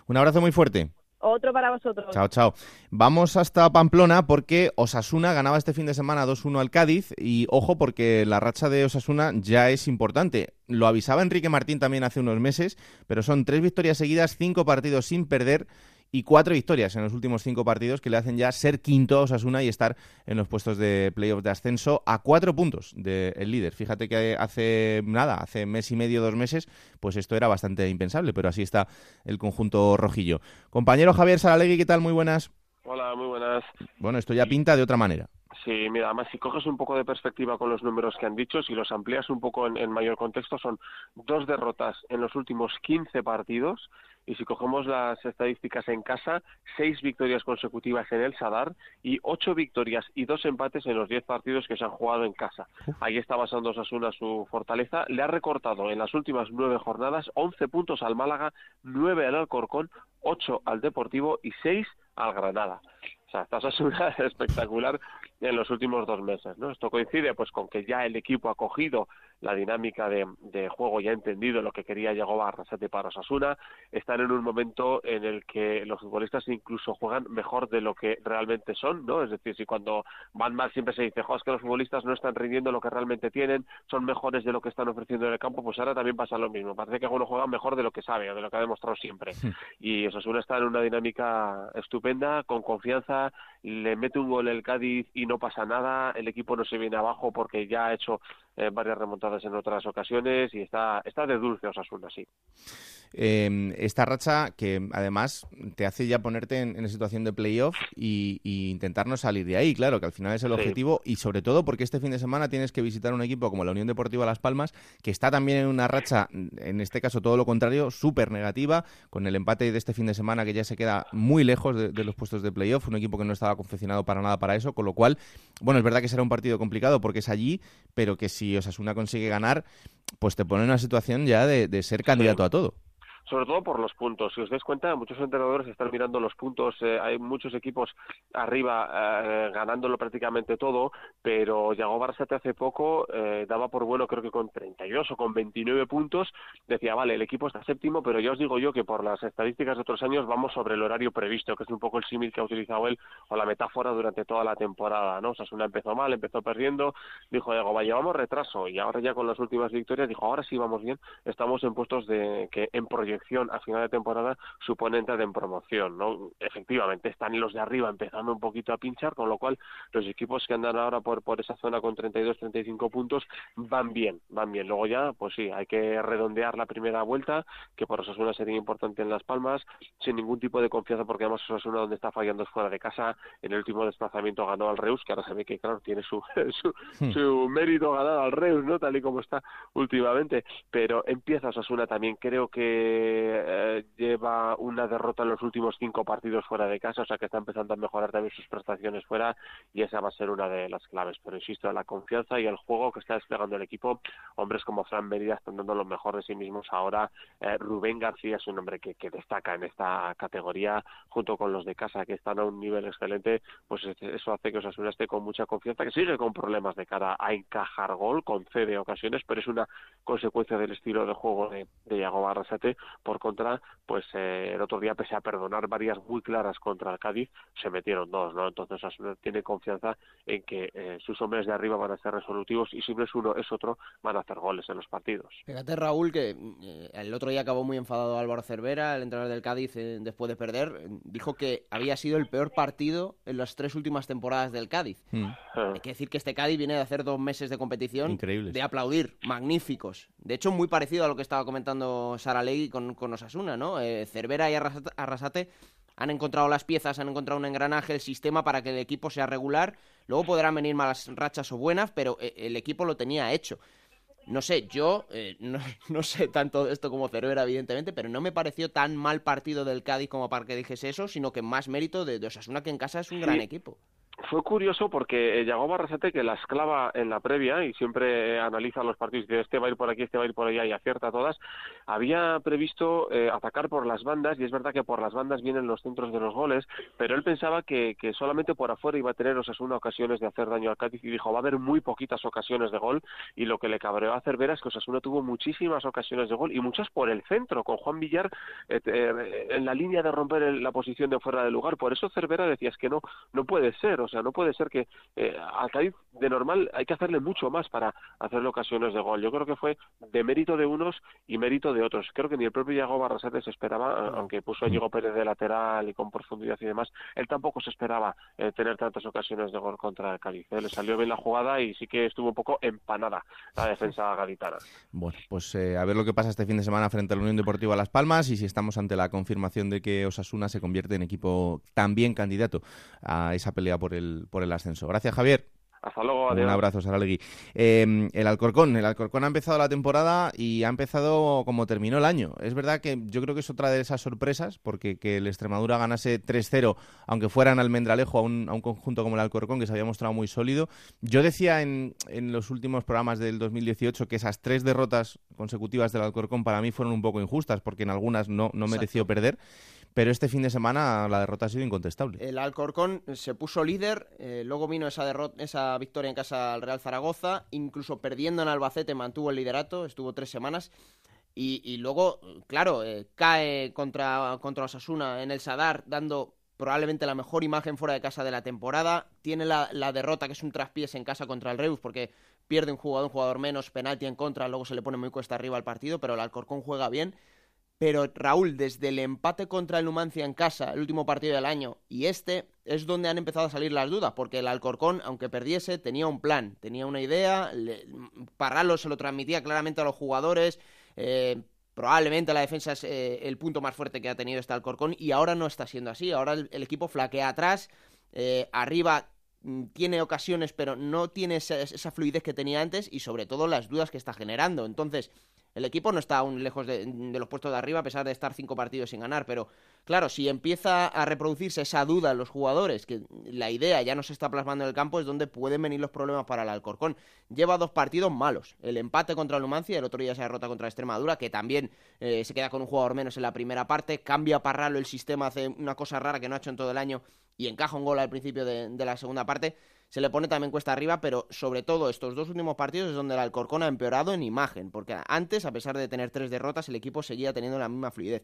Un abrazo muy fuerte. Otro para vosotros. Chao, chao. Vamos hasta Pamplona porque Osasuna ganaba este fin de semana 2-1 al Cádiz y ojo porque la racha de Osasuna ya es importante. Lo avisaba Enrique Martín también hace unos meses, pero son tres victorias seguidas, cinco partidos sin perder y cuatro victorias en los últimos cinco partidos que le hacen ya ser quinto a Osasuna y estar en los puestos de playoff de ascenso a cuatro puntos del líder. Fíjate que hace nada, hace mes y medio, dos meses, pues esto era bastante impensable, pero así está el conjunto rojillo. Compañero Javier Saralegui, ¿qué tal? Muy buenas. Hola, muy buenas. Bueno, esto ya pinta de otra manera. Sí, mira, además si coges un poco de perspectiva con los números que han dicho, si los amplías un poco en, mayor contexto, son dos derrotas en los últimos 15 partidos y si cogemos las estadísticas en casa, seis victorias consecutivas en el Sadar y ocho victorias y dos empates en los diez partidos que se han jugado en casa. Ahí está basando Sasuna su fortaleza. Le ha recortado en las últimas nueve jornadas once puntos al Málaga, nueve al Alcorcón, ocho al Deportivo y seis al Granada. O sea, espectacular en los últimos dos meses. ¿no? Esto coincide pues con que ya el equipo ha cogido la dinámica de, juego y ha entendido lo que quería Yago Arrasate para Osasuna. Están en un momento en el que los futbolistas incluso juegan mejor de lo que realmente son, ¿no? Es decir, si cuando van mal siempre se dice, es que los futbolistas no están rindiendo lo que realmente tienen, son mejores de lo que están ofreciendo en el campo, pues ahora también pasa lo mismo. Parece que algunos juegan mejor de lo que sabe o de lo que ha demostrado siempre. Y Osasuna está en una dinámica estupenda, con confianza, le mete un gol el Cádiz y no pasa nada, el equipo no se viene abajo porque ya ha hecho eh, varias remontadas en otras ocasiones y está, está de dulce Osasuna, sí. Eh, esta racha que además te hace ya ponerte en, en situación de playoff y, y, intentar no salir de ahí, claro, que al final es el objetivo y sobre todo porque este fin de semana tienes que visitar un equipo como la Unión Deportiva Las Palmas que está también en una racha, en este caso todo lo contrario, súper negativa, con el empate de este fin de semana que ya se queda muy lejos de, de los puestos de playoff, un equipo que no estaba confeccionado para nada para eso, con lo cual, bueno, es verdad que será un partido complicado porque es allí, pero que si Osasuna consigue ganar, pues te pone en una situación ya de, de ser candidato a todo sobre todo por los puntos. Si os dais cuenta, muchos entrenadores están mirando los puntos. Eh, hay muchos equipos arriba eh, ganándolo prácticamente todo, pero Yago Barsate hace poco eh, daba por bueno, creo que con 32 o con 29 puntos, decía, vale, el equipo está séptimo, pero ya os digo yo que por las estadísticas de otros años vamos sobre el horario previsto, que es un poco el símil que ha utilizado él o la metáfora durante toda la temporada, ¿no? O sea, una empezó mal, empezó perdiendo, dijo Yago, va, llevamos retraso y ahora ya con las últimas victorias dijo, ahora sí vamos bien, estamos en puestos de que en proyecto a final de temporada supone entrar en promoción, ¿no? Efectivamente, están los de arriba empezando un poquito a pinchar, con lo cual los equipos que andan ahora por, por esa zona con 32, 35 puntos van bien, van bien. Luego ya, pues sí, hay que redondear la primera vuelta, que por Osasuna sería importante en Las Palmas, sin ningún tipo de confianza, porque además Osasuna donde está fallando es fuera de casa, en el último desplazamiento ganó al Reus, que ahora se ve que, claro, tiene su, su, hmm. su mérito ganar al Reus, ¿no? Tal y como está últimamente, pero empieza Osasuna también, creo que eh, lleva una derrota en los últimos cinco partidos fuera de casa, o sea que está empezando a mejorar también sus prestaciones fuera y esa va a ser una de las claves. Pero insisto, la confianza y el juego que está desplegando el equipo, hombres como Fran Merida están dando lo mejor de sí mismos ahora. Eh, Rubén García es un hombre que, destaca en esta categoría, junto con los de casa que están a un nivel excelente, pues eso hace que Osasuna esté con mucha confianza, que sigue con problemas de cara a encajar gol, concede ocasiones, pero es una consecuencia del estilo de juego de, de Iago Barrasate, por contra, pues eh, el otro día, pese a perdonar varias muy claras contra el Cádiz, se metieron dos, ¿no? Entonces tiene confianza en que eh, sus hombres de arriba van a ser resolutivos y si no es uno, es otro, van a hacer goles en los partidos. Fíjate, Raúl, que eh, el otro día acabó muy enfadado Álvaro Cervera, el entrenador del Cádiz, después de perder. Dijo que había sido el peor partido en las tres últimas temporadas del Cádiz. Hmm. Hay que decir que este Cádiz viene de hacer dos meses de competición de aplaudir, magníficos. De hecho, muy parecido a lo que estaba comentando Sara Legui con con, Osasuna, ¿no? Eh, Cervera y Arrasate, han encontrado las piezas, han encontrado un engranaje, el sistema para que el equipo sea regular. Luego podrán venir malas rachas o buenas, pero eh, el equipo lo tenía hecho. No sé, yo eh, no, sé tanto de esto como Cervera, evidentemente, pero no me pareció tan mal partido del Cádiz como para que dijese eso, sino que más mérito de, Osasuna, que en casa es un gran equipo. Fue curioso porque llegó eh, Barrasate que la esclava en la previa y siempre analiza los partidos y dice este va a ir por aquí, este va a ir por allá y acierta todas, había previsto eh, atacar por las bandas y es verdad que por las bandas vienen los centros de los goles, pero él pensaba que, solamente por afuera iba a tener Osasuna ocasiones de hacer daño al Cádiz y dijo va a haber muy poquitas ocasiones de gol y lo que le cabreó a Cervera es que Osasuna tuvo muchísimas ocasiones de gol y muchas por el centro, con Juan Villar eh, en la línea de romper la posición de fuera de lugar, por eso Cervera decía es que no, no puede ser, o sea, no puede ser que eh, al Cádiz de normal hay que hacerle mucho más para hacerle ocasiones de gol. Yo creo que fue de mérito de unos y mérito de otros. Creo que ni el propio Diego Barrasete se esperaba, aunque puso a Diego Pérez de lateral y con profundidad y demás, él tampoco se esperaba eh, tener tantas ocasiones de gol contra el Cádiz. Eh, le salió bien la jugada y sí que estuvo un poco empanada la defensa gaditana. Bueno, pues a ver lo que pasa este fin de semana frente a la Unión Deportiva Las Palmas y si estamos ante la confirmación de que Osasuna se convierte en equipo también candidato a esa pelea por el, por el ascenso. Gracias, Javier. Hasta luego, Un abrazo, Saralegui. Eh, el Alcorcón, el Alcorcón ha empezado la temporada y ha empezado como terminó el año. Es verdad que yo creo que es otra de esas sorpresas, porque que el Extremadura ganase 3-0, aunque fuera en Almendralejo, a un, a un conjunto como el Alcorcón, que se había mostrado muy sólido. Yo decía en, en los últimos programas del 2018 que esas tres derrotas consecutivas del Alcorcón para mí fueron un poco injustas, porque en algunas no, no mereció perder. Pero este fin de semana la derrota ha sido incontestable. El Alcorcón se puso líder, eh, luego vino esa, esa victoria en casa al Real Zaragoza, incluso perdiendo en Albacete mantuvo el liderato, estuvo tres semanas. Y, luego, claro, eh, cae contra, contra Osasuna en el Sadar, dando probablemente la mejor imagen fuera de casa de la temporada. Tiene la, la, derrota, que es un traspiés en casa contra el Reus, porque pierde un jugador, un jugador menos, penalti en contra, luego se le pone muy cuesta arriba al partido, pero el Alcorcón juega bien. Pero Raúl, desde el empate contra el Numancia en casa, el último partido del año, y este, es donde han empezado a salir las dudas, porque el Alcorcón, aunque perdiese, tenía un plan, tenía una idea, Parralo se lo transmitía claramente a los jugadores, eh, probablemente la defensa es eh, el punto más fuerte que ha tenido este Alcorcón, y ahora no está siendo así, ahora el, equipo flaquea atrás, eh, arriba mm, tiene ocasiones, pero no tiene esa, esa, fluidez que tenía antes y sobre todo las dudas que está generando. Entonces, el equipo no está aún lejos de, los puestos de arriba a pesar de estar cinco partidos sin ganar, pero claro, si empieza a reproducirse esa duda en los jugadores, que la idea ya no se está plasmando en el campo, es donde pueden venir los problemas para el Alcorcón. Lleva dos partidos malos, el empate contra Numancia, el otro día se derrota contra Extremadura, que también eh, se queda con un jugador menos en la primera parte, cambia Parralo el sistema, hace una cosa rara que no ha hecho en todo el año y encaja un gol al principio de la segunda parte se le pone también cuesta arriba, pero sobre todo estos dos últimos partidos es donde el Alcorcón ha empeorado en imagen, porque antes, a pesar de tener tres derrotas, el equipo seguía teniendo la misma fluidez.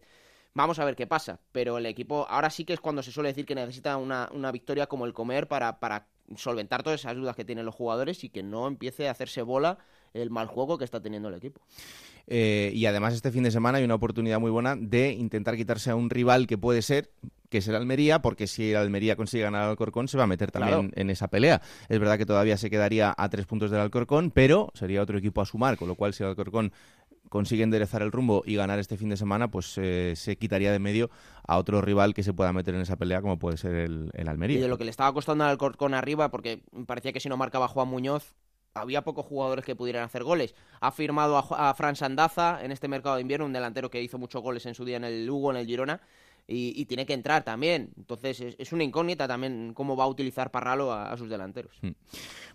Vamos a ver qué pasa, pero el equipo ahora sí que es cuando se suele decir que necesita una, una victoria como el comer para, para solventar todas esas dudas que tienen los jugadores y que no empiece a hacerse bola el mal juego que está teniendo el equipo. Eh, y además este fin de semana hay una oportunidad muy buena de intentar quitarse a un rival que puede ser que es el Almería, porque si el Almería consigue ganar al Alcorcón, se va a meter también en esa pelea. Es verdad que todavía se quedaría a tres puntos del Alcorcón, pero sería otro equipo a sumar, con lo cual si el Alcorcón consigue enderezar el rumbo y ganar este fin de semana, pues eh, se quitaría de medio a otro rival que se pueda meter en esa pelea, como puede ser el, Almería. Y de lo que le estaba costando al Alcorcón arriba, porque parecía que si no marcaba Juan Muñoz, había pocos jugadores que pudieran hacer goles. Ha firmado a, a Fran Sandaza en este mercado de invierno, un delantero que hizo muchos goles en su día en el Lugo, en el Girona, y, tiene que entrar también. Entonces es, una incógnita también cómo va a utilizar Parralo a, sus delanteros. Hmm.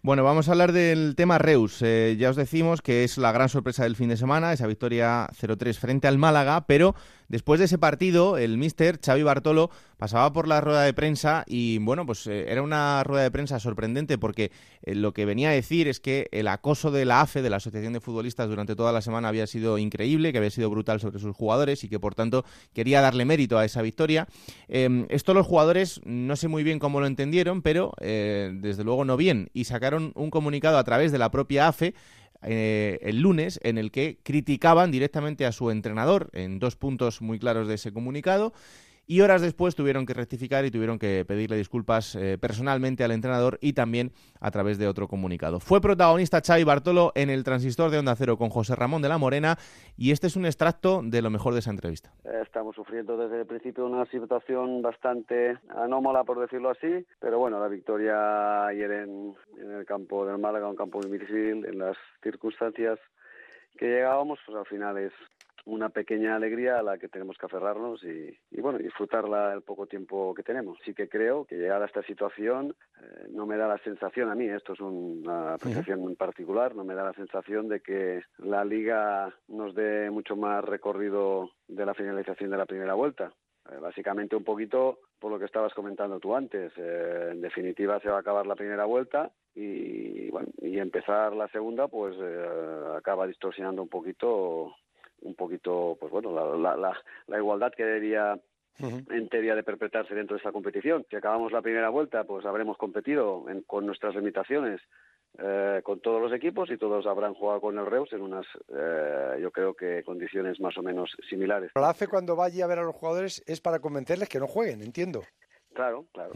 Bueno, vamos a hablar del tema Reus. Eh, ya os decimos que es la gran sorpresa del fin de semana, esa victoria 0-3 frente al Málaga, pero Después de ese partido, el mister Xavi Bartolo pasaba por la rueda de prensa y, bueno, pues eh, era una rueda de prensa sorprendente porque eh, lo que venía a decir es que el acoso de la AFE, de la Asociación de Futbolistas, durante toda la semana había sido increíble, que había sido brutal sobre sus jugadores y que, por tanto, quería darle mérito a esa victoria. Em, esto los jugadores no sé muy bien cómo lo entendieron, pero eh, desde luego no bien y sacaron un comunicado a través de la propia AFE eh, el lunes en el que criticaban directamente a su entrenador en dos puntos muy claros de ese comunicado y horas después tuvieron que rectificar y tuvieron que pedirle disculpas eh, personalmente al entrenador y también a través de otro comunicado. Fue protagonista Xavi Bartolo en el transistor de Onda Cero con José Ramón de la Morena y este es un extracto de lo mejor de esa entrevista. Estamos sufriendo desde el principio una situación bastante anómala, por decirlo así, pero bueno, la victoria ayer en, el campo del Málaga, un campo difícil, en las circunstancias que llegábamos, pues al final es una pequeña alegría a la que tenemos que aferrarnos y, bueno, disfrutarla el poco tiempo que tenemos. Sí que creo que llegar a esta situación eh, no me da la sensación a mí, esto es una apreciación en particular, no me da la sensación de que la liga nos dé mucho más recorrido de la finalización de la primera vuelta. Eh, básicamente un poquito por lo que estabas comentando tú antes. Eh, en definitiva se va a acabar la primera vuelta y bueno y empezar la segunda pues acaba distorsionando un poquito un poquito, pues bueno, la, la, la, igualdad que debería en teoría de perpetrarse dentro de esta competición. Si acabamos la primera vuelta, pues habremos competido con nuestras limitaciones eh, con todos los equipos y todos habrán jugado con el Reus en unas, eh, yo creo que condiciones más o menos similares. Lo hace cuando vaya a ver a los jugadores es para convencerles que no jueguen, entiendo. Claro, claro.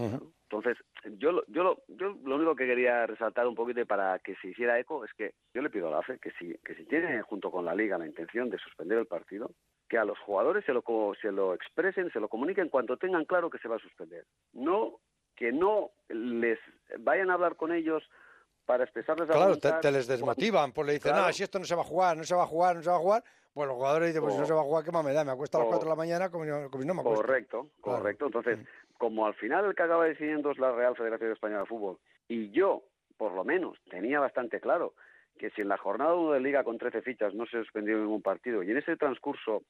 Entonces, yo, yo, yo lo único que quería resaltar un poquito para que se hiciera eco es que yo le pido a la AFE que si, que si tiene junto con la Liga la intención de suspender el partido, que a los jugadores se lo, se lo expresen, se lo comuniquen cuando tengan claro que se va a suspender. No que no les vayan a hablar con ellos para expresarles Claro, te, les desmotivan, pues le dicen, no, si esto no se va a jugar, no se va a jugar, no se va a jugar, pues los jugadores dicen, pues si no se va a jugar, ¿qué más me da? Me acuesto a las 4 de la mañana como, no me acuesto. Correcto, correcto. Entonces, como al final el que acaba decidiendo es la Real Federación Española de Fútbol, y yo, por lo menos, tenía bastante claro que si en la jornada 1 de Liga con 13 fichas no se suspendió ningún partido, y en ese transcurso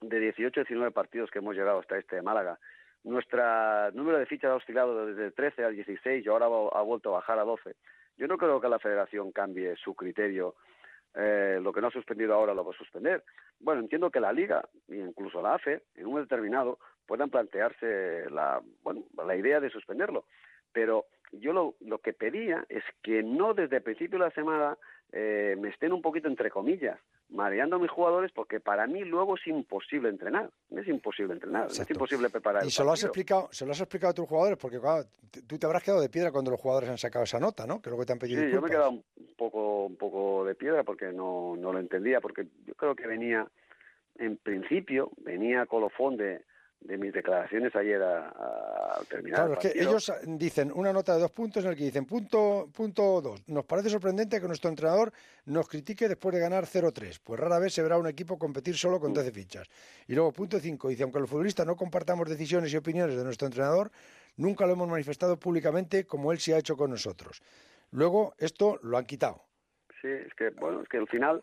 de 18-19 partidos que hemos llegado hasta este de Málaga, nuestro número de fichas ha oscilado desde 13 a 16 y ahora ha vuelto a bajar a 12. Yo no creo que la federación cambie su criterio. Eh, lo que no ha suspendido ahora lo va a suspender. Bueno, entiendo que la Liga incluso la AFE, en un determinado, puedan plantearse la, bueno, la idea de suspenderlo. Pero yo lo, lo que pedía es que no desde el principio de la semana eh, me estén un poquito, entre comillas, mareando a mis jugadores porque para mí luego es imposible entrenar. Es imposible entrenar, es imposible preparar. Y se lo has explicado, se lo has explicado a tus jugadores porque tú te habrás quedado de piedra cuando los jugadores han sacado esa nota, ¿no? Que luego te han pedido. Sí, yo me he quedado un poco, un poco de piedra porque no, no lo entendía, porque yo creo que venía, en principio, venía colofón de, de mis declaraciones ayer al terminar. Claro, es que ellos dicen una nota de dos puntos en el que dicen punto, punto dos. Nos parece sorprendente que nuestro entrenador nos critique después de ganar 0-3, pues rara vez se verá un equipo competir solo con 12 fichas. Y luego punto 5 dice, aunque los futbolistas no compartamos decisiones y opiniones de nuestro entrenador, nunca lo hemos manifestado públicamente como él se ha hecho con nosotros. Luego esto lo han quitado. Sí, es que bueno, es que al final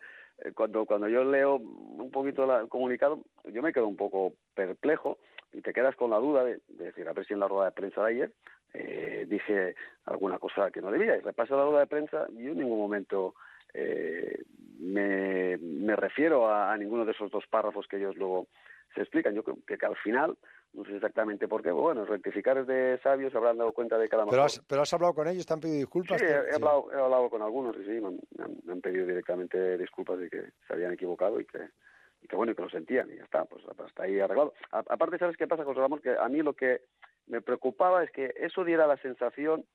cuando, cuando yo leo un poquito el comunicado, yo me quedo un poco perplejo y te quedas con la duda de, decir, a ver si en la rueda de prensa de ayer eh, dije alguna cosa que no debía. Y repaso la rueda de prensa y en ningún momento eh, me, me, refiero a, a, ninguno de esos dos párrafos que ellos luego se explican. Yo creo que, que al final no sé exactamente por qué. Bueno, rectificar es de sabios, se habrán dado cuenta de cada pero has, pero has hablado con ellos, te han pedido disculpas. Sí, he, Hablado, he, hablado, con algunos y sí, me han, pedido directamente disculpas de que se habían equivocado y que, y que bueno, y que lo sentían y ya está, pues hasta ahí arreglado. aparte, ¿sabes qué pasa, José Ramón? Que a mí lo que me preocupaba es que eso diera la sensación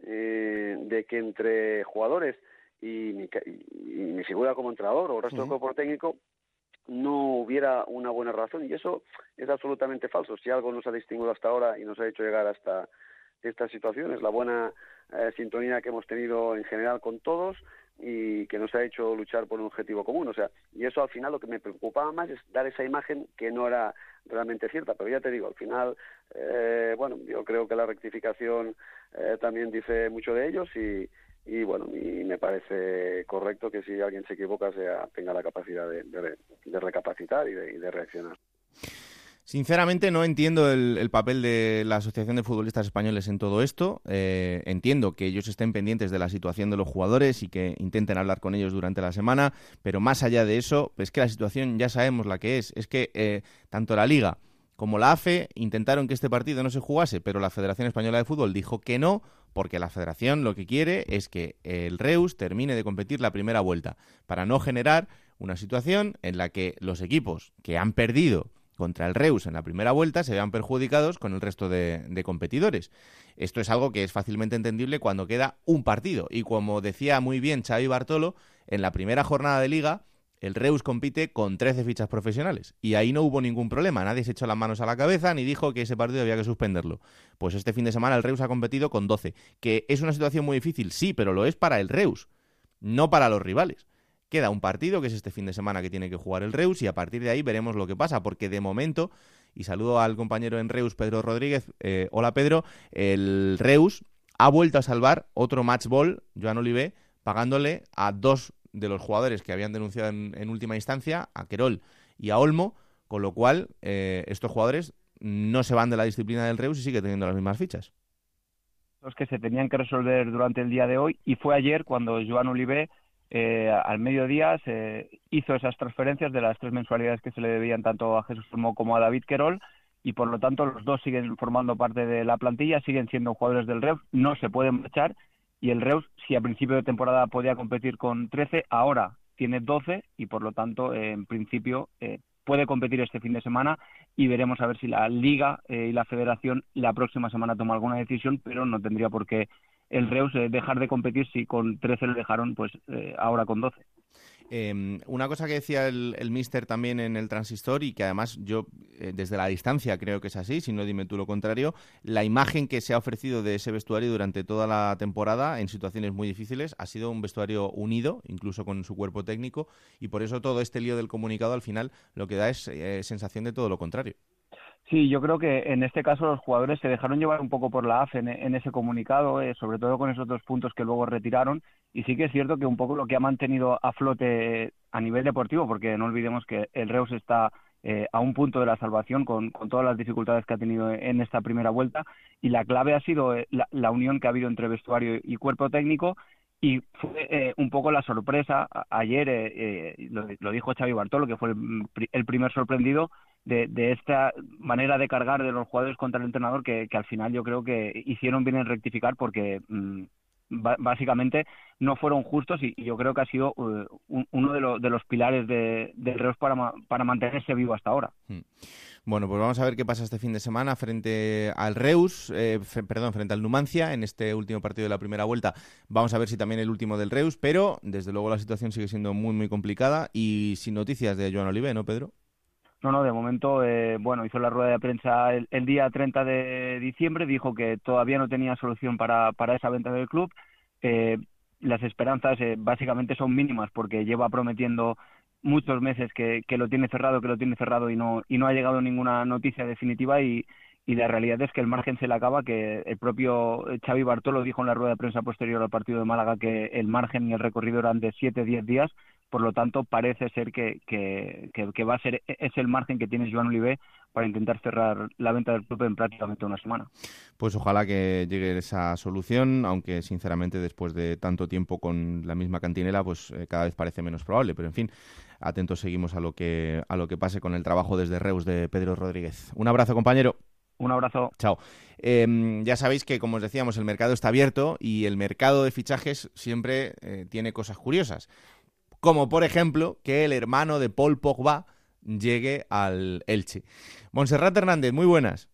eh, de que entre jugadores y mi, y mi figura como entrenador o el resto del cuerpo técnico no hubiera una buena razón y eso es absolutamente falso. Si algo nos ha distinguido hasta ahora y nos ha hecho llegar hasta esta situación es la buena eh, sintonía que hemos tenido en general con todos y que nos ha hecho luchar por un objetivo común. O sea, y eso al final lo que me preocupaba más es dar esa imagen que no era realmente cierta. Pero ya te digo, al final, eh, bueno, yo creo que la rectificación eh, también dice mucho de ellos y, y bueno, y me parece correcto que si alguien se equivoca sea tenga la capacidad de, recapacitar y de, reaccionar. Sinceramente no entiendo el, papel de la Asociación de Futbolistas Españoles en todo esto. Eh, entiendo que ellos estén pendientes de la situación de los jugadores y que intenten hablar con ellos durante la semana, pero más allá de eso, es que la situación ya sabemos la que es. Es que eh, tanto la Liga como la AFE intentaron que este partido no se jugase, pero la Federación Española de Fútbol dijo que no, porque la Federación lo que quiere es que el Reus termine de competir la primera vuelta, para no generar una situación en la que los equipos que han perdido contra el Reus en la primera vuelta se vean perjudicados con el resto de, competidores. Esto es algo que es fácilmente entendible cuando queda un partido. Y como decía muy bien Xavi Bartolo, en la primera jornada de liga el Reus compite con 13 fichas profesionales y ahí no hubo ningún problema, nadie se echó las manos a la cabeza ni dijo que ese partido había que suspenderlo. Pues este fin de semana el Reus ha competido con 12, que es una situación muy difícil, sí, pero lo es para el Reus, no para los rivales. Queda un partido, que es este fin de semana que tiene que jugar el Reus, y a partir de ahí veremos lo que pasa, porque de momento, y saludo al compañero en Reus, Pedro Rodríguez, eh, hola Pedro, el Reus ha vuelto a salvar otro match ball, Joan Olivé, pagándole a dos de los jugadores que habían denunciado en, última instancia, a Querol y a Olmo, con lo cual eh, estos jugadores no se van de la disciplina del Reus y sigue teniendo las mismas fichas. Los que se tenían que resolver durante el día de hoy y fue ayer cuando Joan Olivé eh, al mediodía se hizo esas transferencias de las tres mensualidades que se le debían tanto a Jesús Olmo como a David Querol y por lo tanto los dos siguen formando parte de la plantilla, siguen siendo jugadores del Reus, no se pueden marchar y el Reus, si a principio de temporada podía competir con 13, ahora tiene 12 y por lo tanto, en principio, eh, puede competir este fin de semana y veremos a ver si la Liga eh, y la Federación la próxima semana toma alguna decisión, pero no tendría por qué el Reus eh, dejar de competir si con 13 le dejaron, pues ahora con 12. Em, una cosa que decía el, el Mister también en el transistor y que además yo eh, desde la distancia creo que es así, si no dime tú lo contrario, la imagen que se ha ofrecido de ese vestuario durante toda la temporada en situaciones muy difíciles ha sido un vestuario unido, incluso con su cuerpo técnico, y por eso todo este lío del comunicado al final lo que da es eh, sensación de todo lo contrario. Sí, yo creo que en este caso los jugadores se dejaron llevar un poco por la AFE en, ese comunicado, eh, sobre todo con esos dos puntos que luego retiraron. Y sí que es cierto que un poco lo que ha mantenido a flote a nivel deportivo, porque no olvidemos que el Reus está eh, a un punto de la salvación con, todas las dificultades que ha tenido en esta primera vuelta. Y la clave ha sido eh, la, unión que ha habido entre vestuario y cuerpo técnico. Y fue un poco la sorpresa. Ayer lo, dijo Xavi Bartolo, que fue el primer sorprendido de, esta manera de cargar de los jugadores contra el entrenador que, al final yo creo que hicieron bien en rectificar porque mm, básicamente no fueron justos y, yo creo que ha sido uh, uno de, de, los pilares de, del Reus para, para mantenerse vivo hasta ahora. Hmm. Bueno, pues vamos a ver qué pasa este fin de semana frente al Reus, eh, perdón, frente al Numancia en este último partido de la primera vuelta. Vamos a ver si también el último del Reus, pero desde luego la situación sigue siendo muy, muy complicada y sin noticias de Joan Olive, ¿no, Pedro? No, no, de momento, eh, bueno, hizo la rueda de prensa el, día 30 de diciembre, dijo que todavía no tenía solución para, para esa venta del club. Eh, las esperanzas eh, básicamente son mínimas porque lleva prometiendo muchos meses que, que, lo tiene cerrado, que lo tiene cerrado y no, y no ha llegado ninguna noticia definitiva y, y la realidad es que el margen se le acaba, que el propio Xavi Bartolo dijo en la rueda de prensa posterior al partido de Málaga que el margen y el recorrido eran de 7-10 días, por lo tanto parece ser que, que, que, va a ser e-, es el margen que tiene Joan Olivé para intentar cerrar la venta del club en prácticamente una semana. Pues ojalá que llegue esa solución, aunque sinceramente después de tanto tiempo con la misma cantinela, pues eh, cada vez parece menos probable, pero en fin, atentos seguimos a lo que a lo que pase con el trabajo desde Reus de Pedro Rodríguez. Un abrazo, compañero. Un abrazo. Chao. Em, ya sabéis que, como os decíamos, el mercado está abierto y el mercado de fichajes siempre eh, tiene cosas curiosas. Como, por ejemplo, que el hermano de Paul Pogba llegue al Elche. Monserrat Hernández, muy buenas.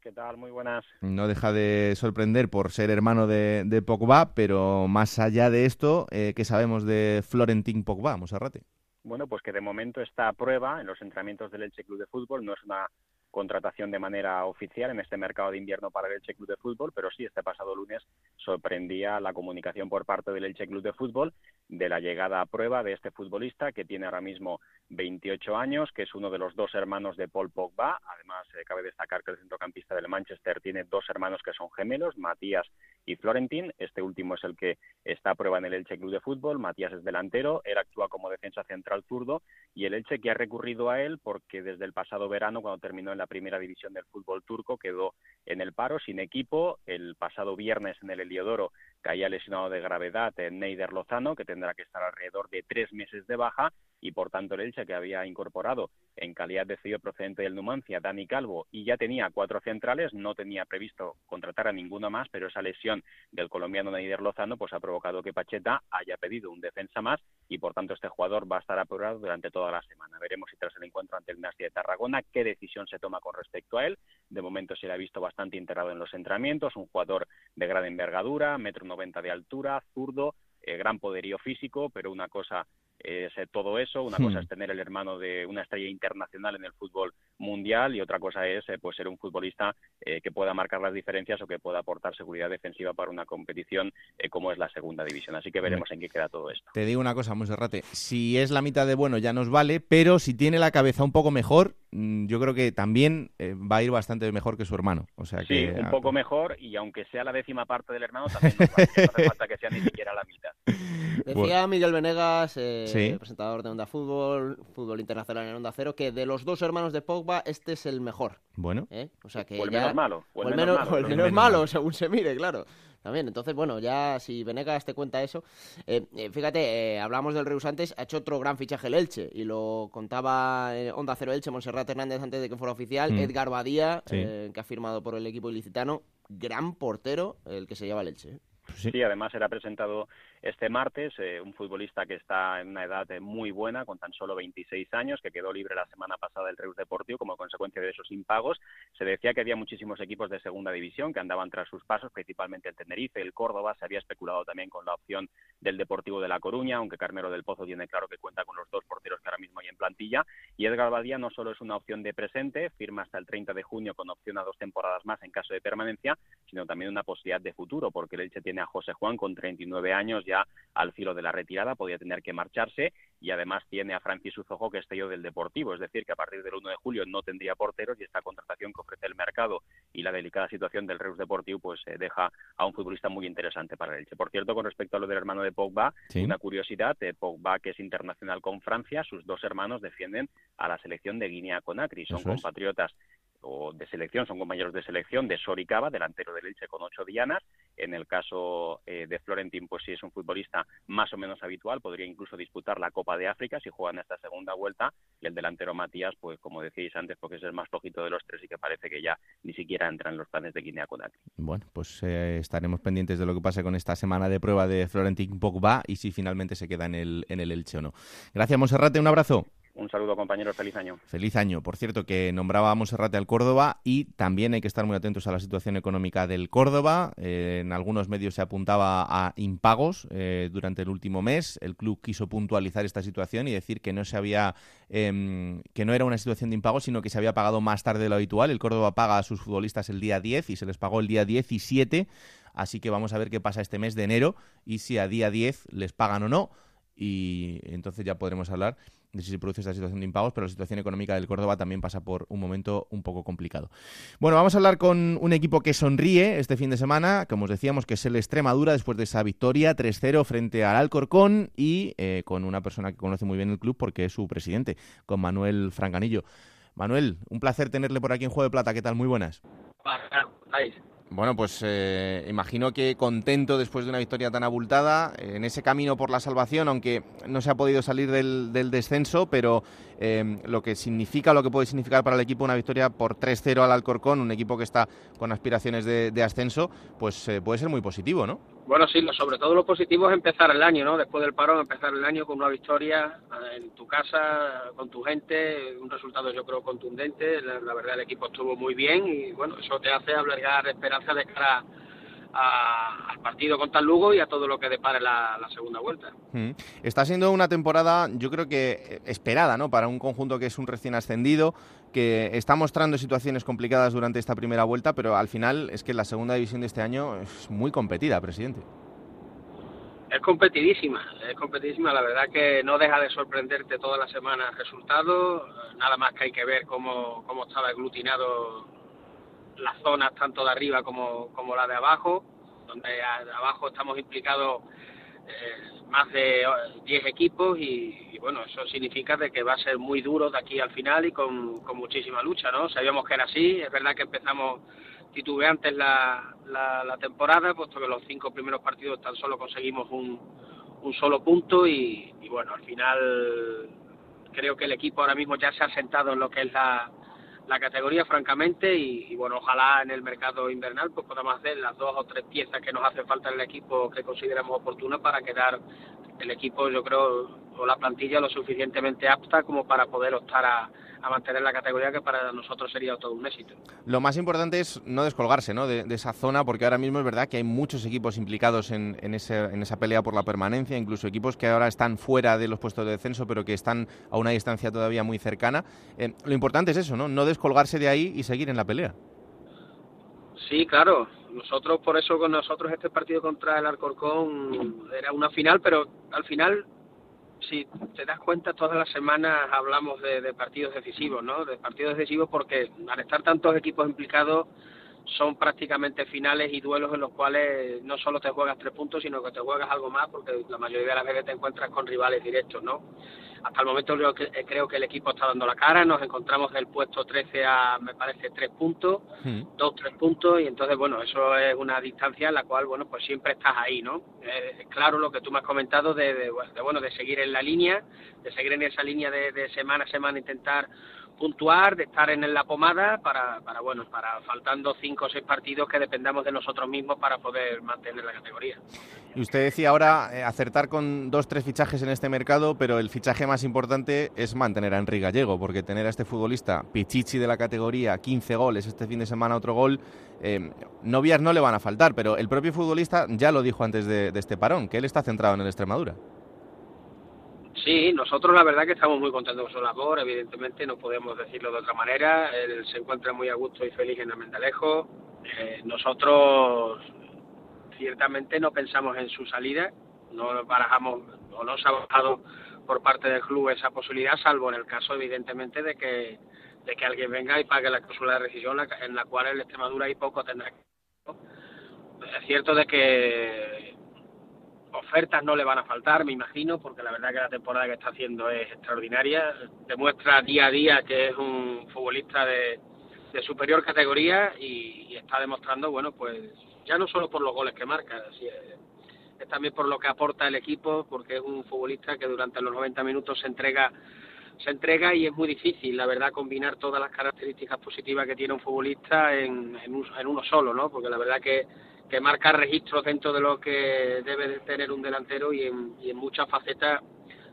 ¿Qué tal? Muy buenas. No deja de sorprender por ser hermano de, Pogba, pero más allá de esto, eh, ¿qué sabemos de Florentín Pogba, Monserrate? Bueno, pues que de momento está a prueba en los entrenamientos del Elche Club de Fútbol. No es una contratación de manera oficial en este mercado de invierno para el Elche Club de Fútbol, pero sí este pasado lunes sorprendía la comunicación por parte del Elche Club de Fútbol de la llegada a prueba de este futbolista que tiene ahora mismo 28 años, que es uno de los dos hermanos de Paul Pogba. Además, eh, cabe destacar que el centrocampista del Manchester tiene dos hermanos que son gemelos, Matías y Florentín. Este último es el que está a prueba en el Elche Club de Fútbol. Matías es delantero, él actúa como defensa central zurdo y el Elche que ha recurrido a él porque desde el pasado verano, cuando terminó en la primera división del fútbol turco, quedó en el paro sin equipo. El pasado viernes en el Heliodoro caía lesionado de gravedad en Neider Lozano, que tendrá que estar alrededor de tres meses de baja y por tanto el Elche que había incorporado en calidad de CEO procedente del Numancia Dani Calvo y ya tenía cuatro centrales, no tenía previsto contratar a ninguno más, pero esa lesión del colombiano Neider Lozano pues ha provocado que Pacheta haya pedido un defensa más y por tanto este jugador va a estar apurado durante toda la semana. Veremos si tras el encuentro ante el Nasty de Tarragona qué decisión se toma con respecto a él. De momento se le ha visto bastante integrado en los entrenamientos, un jugador de gran envergadura, metro noventa de altura, zurdo, eh, gran poderío físico, pero una cosa es todo eso, una cosa hmm. es tener el hermano de una estrella internacional en el fútbol mundial y otra cosa es eh, pues ser un futbolista eh, que pueda marcar las diferencias o que pueda aportar seguridad defensiva para una competición eh, como es la segunda división. Así que veremos en qué queda todo esto. Te digo una cosa, Monserrate, si es la mitad de bueno ya nos vale, pero si tiene la cabeza un poco mejor, mm, yo creo que también va a ir bastante mejor que su hermano. O sea sí, un poco mejor y aunque sea la décima parte del hermano, también no hace falta que sea ni siquiera la mitad. Decía Miguel Venegas, presentador de Onda Fútbol, Fútbol Internacional en Onda Cero, que de los dos hermanos de Pogba, este es el mejor. Bueno. ¿Eh? O, sea que el menos malo. O el, menos, malo, el menos malo, según se mire, claro. También, entonces, bueno, ya si Venegas te cuenta eso. Eh, eh, fíjate, hablamos del Reus antes, ha hecho otro gran fichaje el Elche, y lo contaba Onda Cero Elche, Monserrat Hernández antes de que fuera oficial, mm. Edgar Badía, que ha firmado por el equipo ilicitano, gran portero el que se lleva el Elche. Sí. además era presentado este martes, eh, un futbolista que está en una edad muy buena, con tan solo 26 años, que quedó libre la semana pasada del Reus Deportivo como consecuencia de esos impagos. Se decía que había muchísimos equipos de segunda división que andaban tras sus pasos, principalmente el Tenerife, el Córdoba, se había especulado también con la opción del Deportivo de La Coruña, aunque Carmelo del Pozo tiene claro que cuenta con los dos porteros que ahora mismo hay en plantilla. Y Edgar Badía no solo es una opción de presente, firma hasta el 30 de junio con opción a dos temporadas más en caso de permanencia, sino también una posibilidad de futuro, porque el Elche tiene a José Juan con 39 años ya al filo de la retirada, podía tener que marcharse y además tiene a Francis Uzojo que es yo del Deportivo, es decir, que a partir del 1 de julio no tendría porteros y esta contratación que ofrece el mercado y la delicada situación del Reus Deportivo pues eh, deja a un futbolista muy interesante para el Elche. Por cierto, con respecto a lo del hermano de Pogba, una curiosidad, eh, Pogba que es internacional con Francia, sus dos hermanos defienden a la selección de Guinea-Conakry, son compatriotas o de selección, son compañeros de selección de Soricaba, delantero del Elche con ocho dianas. En el caso eh, de Florentín, pues sí es un futbolista más o menos habitual, podría incluso disputar la Copa de África si juega en esta segunda vuelta. Y el delantero Matías, pues como decíais antes, porque es el más flojito de los tres y que parece que ya ni siquiera entra en los planes de Guinea Conakry. Bueno, pues eh, estaremos pendientes de lo que pase con esta semana de prueba de Florentín Pogba y si finalmente se queda en el, en el Elche o no. Gracias, Monserrate, un abrazo. Un saludo, compañeros. Feliz año. Feliz año. Por cierto, que nombraba a Monserrate al Córdoba y también hay que estar muy atentos a la situación económica del Córdoba. Eh, en algunos medios se apuntaba a impagos eh, durante el último mes. El club quiso puntualizar esta situación y decir que no se había, em, que no era una situación de impagos, sino que se había pagado más tarde de lo habitual. El Córdoba paga a sus futbolistas el día 10 y se les pagó el día 17. Así que vamos a ver qué pasa este mes de enero y si a día 10 les pagan o no. Y entonces ya podremos hablar de si se produce esta situación de impagos, pero la situación económica del Córdoba también pasa por un momento un poco complicado. Bueno, vamos a hablar con un equipo que sonríe este fin de semana, como os decíamos, que es el Extremadura, después de esa victoria 3-0 frente al Alcorcón y eh, con una persona que conoce muy bien el club porque es su presidente, con Manuel Francanillo. Manuel, un placer tenerle por aquí en Juego de Plata. ¿Qué tal? Muy buenas. Bueno, pues eh, imagino que contento después de una victoria tan abultada, en ese camino por la salvación, aunque no se ha podido salir del, descenso, pero eh, lo que significa, lo que puede significar para el equipo una victoria por 3-0 al Alcorcón, un equipo que está con aspiraciones de, ascenso, pues eh, puede ser muy positivo, ¿no? Bueno, sí, sobre todo lo positivo es empezar el año, ¿no? Después del parón, empezar el año con una victoria en tu casa, con tu gente, un resultado yo creo contundente. La, verdad el equipo estuvo muy bien y bueno, eso te hace albergar esperanza de cara al partido contra el Lugo y a todo lo que depare la, segunda vuelta. Mm. Está siendo una temporada, yo creo que esperada, ¿no? Para un conjunto que es un recién ascendido, que está mostrando situaciones complicadas durante esta primera vuelta, pero al final es que la segunda división de este año es muy competida, presidente. Es competidísima, es competidísima. La verdad que no deja de sorprenderte todas las semanas el resultado. Nada más que hay que ver cómo, cómo estaba aglutinado las zonas tanto de arriba como, como la de abajo, donde abajo estamos implicados eh, más de 10 equipos y, bueno, eso significa de que va a ser muy duro de aquí al final y con, con muchísima lucha, ¿no? Sabíamos que era así, es verdad que empezamos titubeantes la, la, temporada, puesto que los cinco primeros partidos tan solo conseguimos un, un solo punto y, y bueno, al final creo que el equipo ahora mismo ya se ha sentado en lo que es la, la categoría francamente y, bueno ojalá en el mercado invernal pues podamos hacer las dos o tres piezas que nos hacen falta en el equipo que consideramos oportunas para quedar el equipo yo creo o la plantilla lo suficientemente apta como para poder optar a, a mantener la categoría que para nosotros sería todo un éxito. Lo más importante es no descolgarse ¿no? De, esa zona, porque ahora mismo es verdad que hay muchos equipos implicados en, en, esa pelea por la permanencia, incluso equipos que ahora están fuera de los puestos de descenso, pero que están a una distancia todavía muy cercana. Eh, lo importante es eso, ¿no? no descolgarse de ahí y seguir en la pelea. Sí, claro. Nosotros, por eso con nosotros este partido contra el Alcorcón era una final, pero al final si te das cuenta, todas las semanas hablamos de, partidos decisivos, ¿no? De partidos decisivos porque al estar tantos equipos implicados son prácticamente finales y duelos en los cuales no solo te juegas tres puntos, sino que te juegas algo más porque la mayoría de las veces te encuentras con rivales directos, ¿no? Hasta el momento creo que, eh, creo que el equipo está dando la cara, nos encontramos del puesto 13 a, me parece, tres puntos, hmm. dos, tres puntos, y entonces, bueno, eso es una distancia en la cual, bueno, pues siempre estás ahí, ¿no? es claro lo que tú me has comentado de, bueno, de seguir en la línea, de seguir en esa línea de, de semana a semana intentar puntuar, de estar en la pomada para, para bueno, para faltando cinco o seis partidos que dependamos de nosotros mismos para poder mantener la categoría. Y usted decía ahora eh, acertar con dos, tres fichajes en este mercado, pero el fichaje más importante es mantener a Enrique Gallego, porque tener a este futbolista pichichi de la categoría, 15 goles, este fin de semana otro gol, eh, novias no le van a faltar, pero el propio futbolista ya lo dijo antes de, de este parón, que él está centrado en el Extremadura. Sí, nosotros la verdad que estamos muy contentos con su labor, evidentemente no podemos decirlo de otra manera, él se encuentra muy a gusto y feliz en Almendalejo, eh, nosotros ciertamente no pensamos en su salida, no barajamos o no se ha bajado por parte del club esa posibilidad, salvo en el caso evidentemente de que de que alguien venga y pague la cláusula de rescisión en la cual el Extremadura y poco tendrá que... Es cierto de que ofertas no le van a faltar, me imagino, porque la verdad que la temporada que está haciendo es extraordinaria. Demuestra día a día que es un futbolista de, superior categoría y, está demostrando, bueno, pues ya no solo por los goles que marca, es, también por lo que aporta el equipo, porque es un futbolista que durante los 90 minutos se entrega se entrega y es muy difícil, la verdad, combinar todas las características positivas que tiene un futbolista en, en uno solo, ¿no? Porque la verdad que que marca registros dentro de lo que debe de tener un delantero y en, y en muchas facetas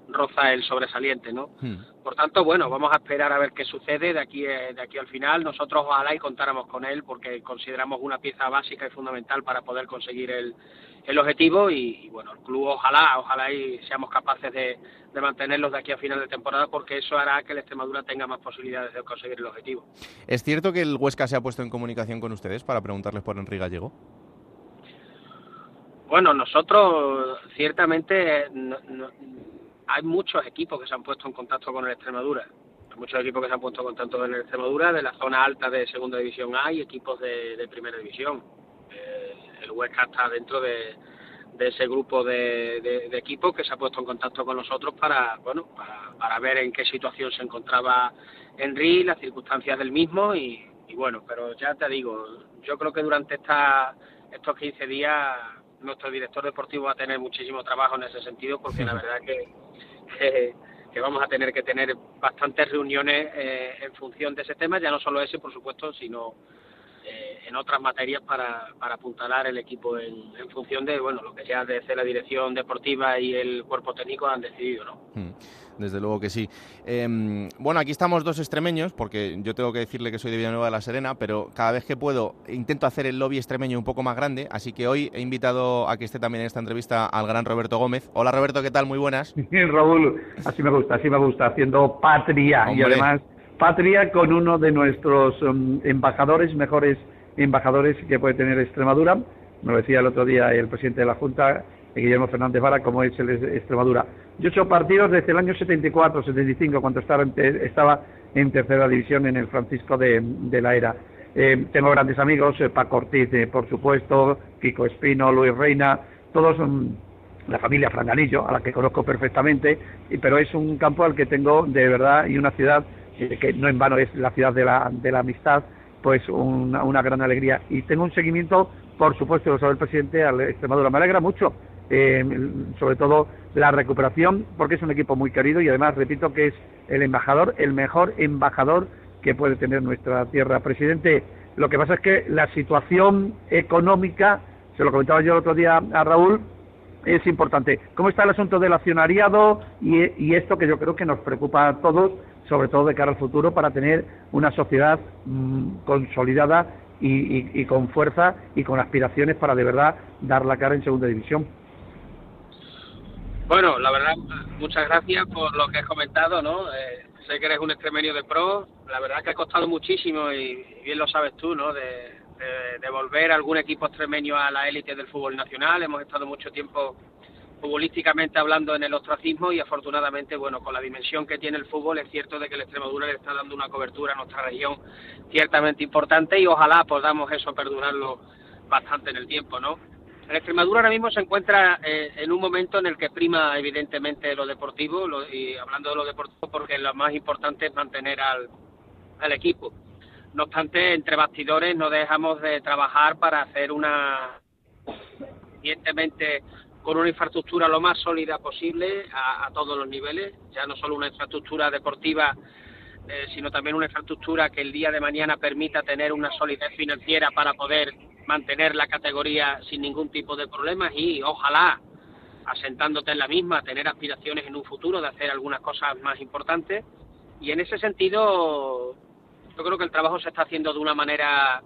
roza el sobresaliente, ¿no? Hmm. Por tanto, bueno, vamos a esperar a ver qué sucede de aquí eh, de aquí al final. Nosotros ojalá y contáramos con él porque consideramos una pieza básica y fundamental para poder conseguir el, el objetivo y, bueno, el club ojalá, ojalá y seamos capaces de, de mantenerlos de aquí a final de temporada porque eso hará que el Extremadura tenga más posibilidades de conseguir el objetivo. ¿Es cierto que el Huesca se ha puesto en comunicación con ustedes para preguntarles por Enrique Gallego? Bueno, nosotros ciertamente hay muchos equipos que se han puesto en contacto con el Extremadura. Hay muchos equipos que se han puesto en contacto con el Extremadura de la zona alta de Segunda División A y equipos de, Primera División. Eh, el Huesca está dentro de, ese grupo de, equipos que se ha puesto en contacto con nosotros para, bueno, para, ver en qué situación se encontraba Henry, las circunstancias del mismo y, y bueno, pero ya te digo, yo creo que durante esta, estos 15 días nuestro director deportivo va a tener muchísimo trabajo en ese sentido porque la verdad que, que, vamos a tener que tener bastantes reuniones eh, en función de ese tema, ya no solo ese, por supuesto, sino eh, en otras materias para, para apuntalar el equipo en, en, función de bueno lo que ya desde la dirección deportiva y el cuerpo técnico han decidido, ¿no? Hmm desde luego que sí. Em, bueno, aquí estamos dos extremeños, porque yo tengo que decirle que soy de Villanueva de la Serena, pero cada vez que puedo intento hacer el lobby extremeño un poco más grande, así que hoy he invitado a que esté también en esta entrevista al gran Roberto Gómez. Hola Roberto, ¿qué tal? Muy buenas. Bien, Raúl, así me gusta, así me gusta, haciendo patria y además patria con uno de nuestros em, embajadores, mejores embajadores que puede tener Extremadura. Me lo decía el otro día el presidente de la Junta, Guillermo Fernández Vara, como es el Extremadura. Yo he hecho partidos desde el año 74, 75, cuando estaba en, estaba en tercera división en el Francisco de, la Era. Eh, tengo grandes amigos, eh, Paco Ortiz, eh, por supuesto, Kiko Espino, Luis Reina, todos son la familia Franganillo, a la que conozco perfectamente, pero es un campo al que tengo de verdad y una ciudad que no en vano es la ciudad de la, de la amistad, pues una, una gran alegría. Y tengo un seguimiento, por supuesto, lo sabe el presidente, al Extremadura. Me alegra mucho eh, sobre todo la recuperación, porque es un equipo muy querido y además repito que es el embajador, el mejor embajador que puede tener nuestra tierra. Presidente, lo que pasa es que la situación económica, se lo comentaba yo el otro día a Raúl, es importante. ¿Cómo está el asunto del accionariado y, esto que yo creo que nos preocupa a todos, sobre todo de cara al futuro, para tener una sociedad mm, consolidada y, con fuerza y con aspiraciones para de verdad dar la cara en segunda división? Bueno, la verdad, muchas gracias por lo que has comentado, ¿no? Eh, sé que eres un extremenio de pro, la verdad que ha costado muchísimo y, bien lo sabes tú, ¿no? De, de, algún equipo extremeño a la élite del fútbol nacional. Hemos estado mucho tiempo futbolísticamente hablando en el ostracismo y afortunadamente, bueno, con la dimensión que tiene el fútbol es cierto de que el Extremadura le está dando una cobertura a nuestra región ciertamente importante y ojalá podamos eso perdurarlo bastante en el tiempo, ¿no? El Extremadura ahora mismo se encuentra eh, en un momento en el que prima evidentemente lo deportivo y hablando de lo deportivo porque lo más importante es mantener al, al equipo no obstante, entre bastidores no dejamos de trabajar para hacer una, evidentemente, con una infraestructura lo más sólida posible a, todos los niveles, ya no solo una infraestructura deportiva, eh, sino también una infraestructura que el día de mañana permita tener una solidez financiera para poder mantener la categoría sin ningún tipo de problemas y ojalá asentándote en la misma, tener aspiraciones en un futuro de hacer algunas cosas más importantes. Y en ese sentido, yo creo que el trabajo se está haciendo de una manera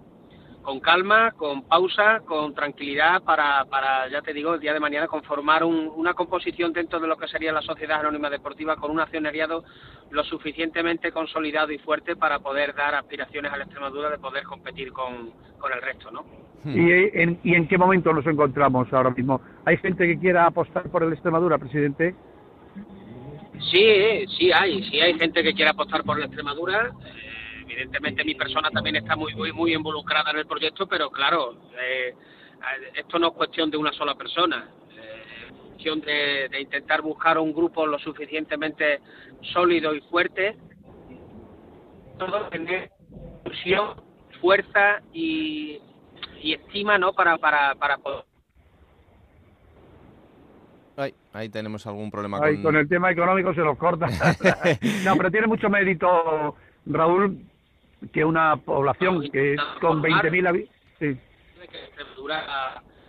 con calma, con pausa, con tranquilidad para, para ya te digo, el día de mañana conformar una composición dentro de lo que sería la Sociedad Anónima Deportiva con un accionariado lo suficientemente consolidado y fuerte para poder dar aspiraciones a la Extremadura de poder competir con, con el resto, ¿no? ¿Y en, ¿Y en qué momento nos encontramos ahora mismo? ¿Hay gente que quiera apostar por el Extremadura, presidente? Sí, sí hay, sí hay gente que quiera apostar por la Extremadura evidentemente mi persona también está muy muy, muy involucrada en el proyecto, pero claro, eh, esto no es cuestión de una sola persona, eh, es cuestión de, intentar buscar un grupo lo suficientemente sólido y fuerte, todo tener ilusión, fuerza y, estima, ¿no? Para para para poder ahí tenemos algún problema con... con el tema económico se nos corta. no, pero tiene mucho mérito, Raúl, que una población que es con 20.000 habitantes. Sí.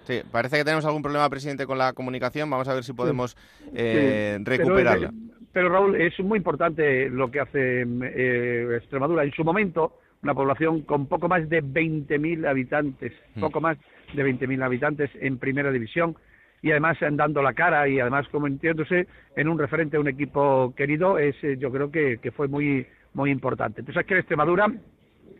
Sí, parece que tenemos algún problema, presidente, con la comunicación. Vamos a ver si podemos eh, recuperarla. Pero, Raúl, es muy importante lo que hace eh, Extremadura. En su momento, una población con poco más de 20.000 habitantes, mm. poco más de 20.000 habitantes en primera división y además dando la cara y además convirtiéndose en un referente a un equipo querido, es, eh, yo creo que, que fue muy muy importante. Entonces aquí en Extremadura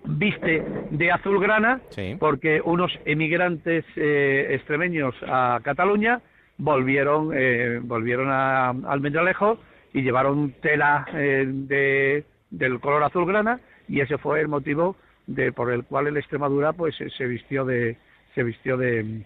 viste de azulgrana porque unos emigrantes eh, extremeños a Cataluña volvieron eh, volvieron a Almendralejo y llevaron tela eh, de, del color azulgrana y ese fue el motivo de por el cual el Extremadura pues se vistió de se vistió de,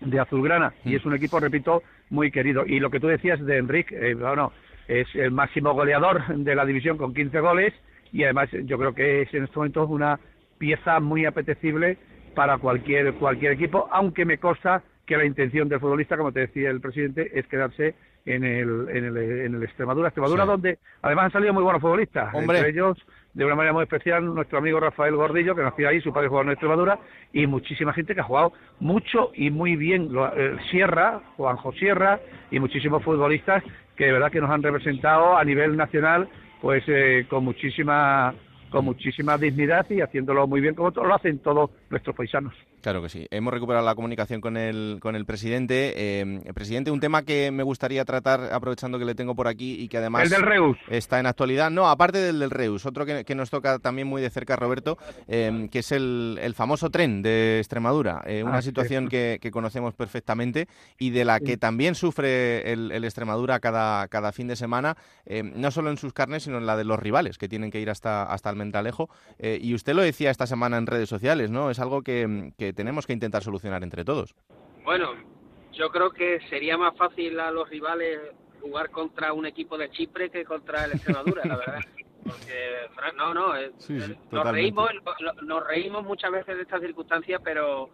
de azulgrana y mm. es un equipo repito muy querido y lo que tú decías de Enrique bueno es el máximo goleador de la división con 15 goles y además yo creo que es en este momento una pieza muy apetecible para cualquier cualquier equipo, aunque me consta que la intención del futbolista, como te decía el presidente, es quedarse en el, en el, en el Extremadura. Extremadura, donde además han salido muy buenos futbolistas. Entre ellos, de una manera muy especial, nuestro amigo Rafael Gordillo, que nació ahí, su padre jugaba en Extremadura, y muchísima gente que ha jugado mucho y muy bien. Eh, Sierra, Juanjo Sierra, y muchísimos futbolistas que de verdad que nos han representado a nivel nacional pues eh, con muchísima con muchísima dignidad y haciéndolo muy bien como lo hacen todos nuestros paisanos. Claro que sí. Hemos recuperado la comunicación con el, con el presidente. Eh, presidente, un tema que me gustaría tratar, aprovechando que le tengo por aquí y que además... El del Reus. Está en actualidad. No, aparte del del Reus, otro que, nos toca también muy de cerca, Roberto, eh, que es el, el, famoso tren de Extremadura. Eh, una ah, situación que, que, conocemos perfectamente y de la que también sufre el, el, Extremadura cada, cada fin de semana, no solo en sus carnes, sino en la de los rivales, que tienen que ir hasta, hasta Almendralejo. y usted lo decía esta semana en redes sociales, ¿no? Es algo que tenemos que intentar solucionar entre todos. Bueno, yo creo que sería más fácil a los rivales jugar contra un equipo de Chipre que contra el Extremadura, la verdad. Porque, no, no, eh, nos, reímos, nos reímos muchas veces de estas circunstancias, pero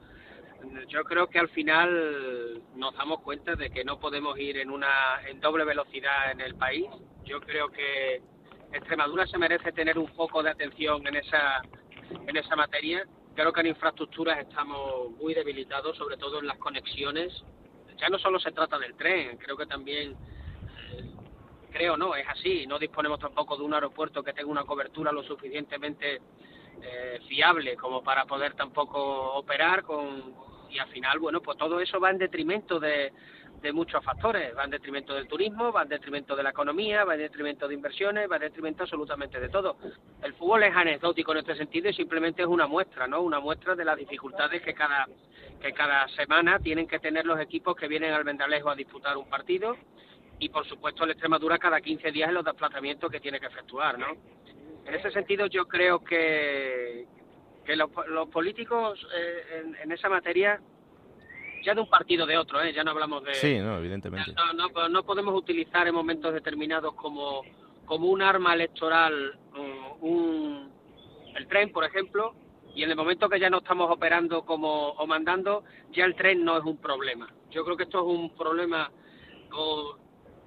yo creo que al final nos damos cuenta de que no podemos ir en una en doble velocidad en el país. Yo creo que Extremadura se merece tener un poco de atención en esa en esa materia Creo que en infraestructuras estamos muy debilitados, sobre todo en las conexiones. ya no solo se trata del tren, creo que también creo no, es así. No disponemos tampoco de un aeropuerto que tenga una cobertura lo suficientemente eh, fiable como para poder tampoco operar con y al final, bueno, pues todo eso va en detrimento de, de muchos factores. Va en detrimento del turismo, va en detrimento de la economía, va en detrimento de inversiones, va en detrimento absolutamente de todo. El fútbol es anecdótico en este sentido y simplemente es una muestra, ¿no? Una muestra de las dificultades que cada, que cada semana tienen que tener los equipos que vienen al Vendalejo a disputar un partido y por supuesto el Extremadura cada 15 días en los desplazamientos que tiene que efectuar, ¿no? En ese sentido yo creo que, que los, políticos eh, en, esa materia ya de un partido de otro, ¿eh? ya no hablamos de... Sí, no, evidentemente. No, no, podemos utilizar en momentos determinados como, como un arma electoral un, el tren, por ejemplo, y en el momento que ya no estamos operando como o mandando, ya el tren no es un problema. Yo creo que esto es un problema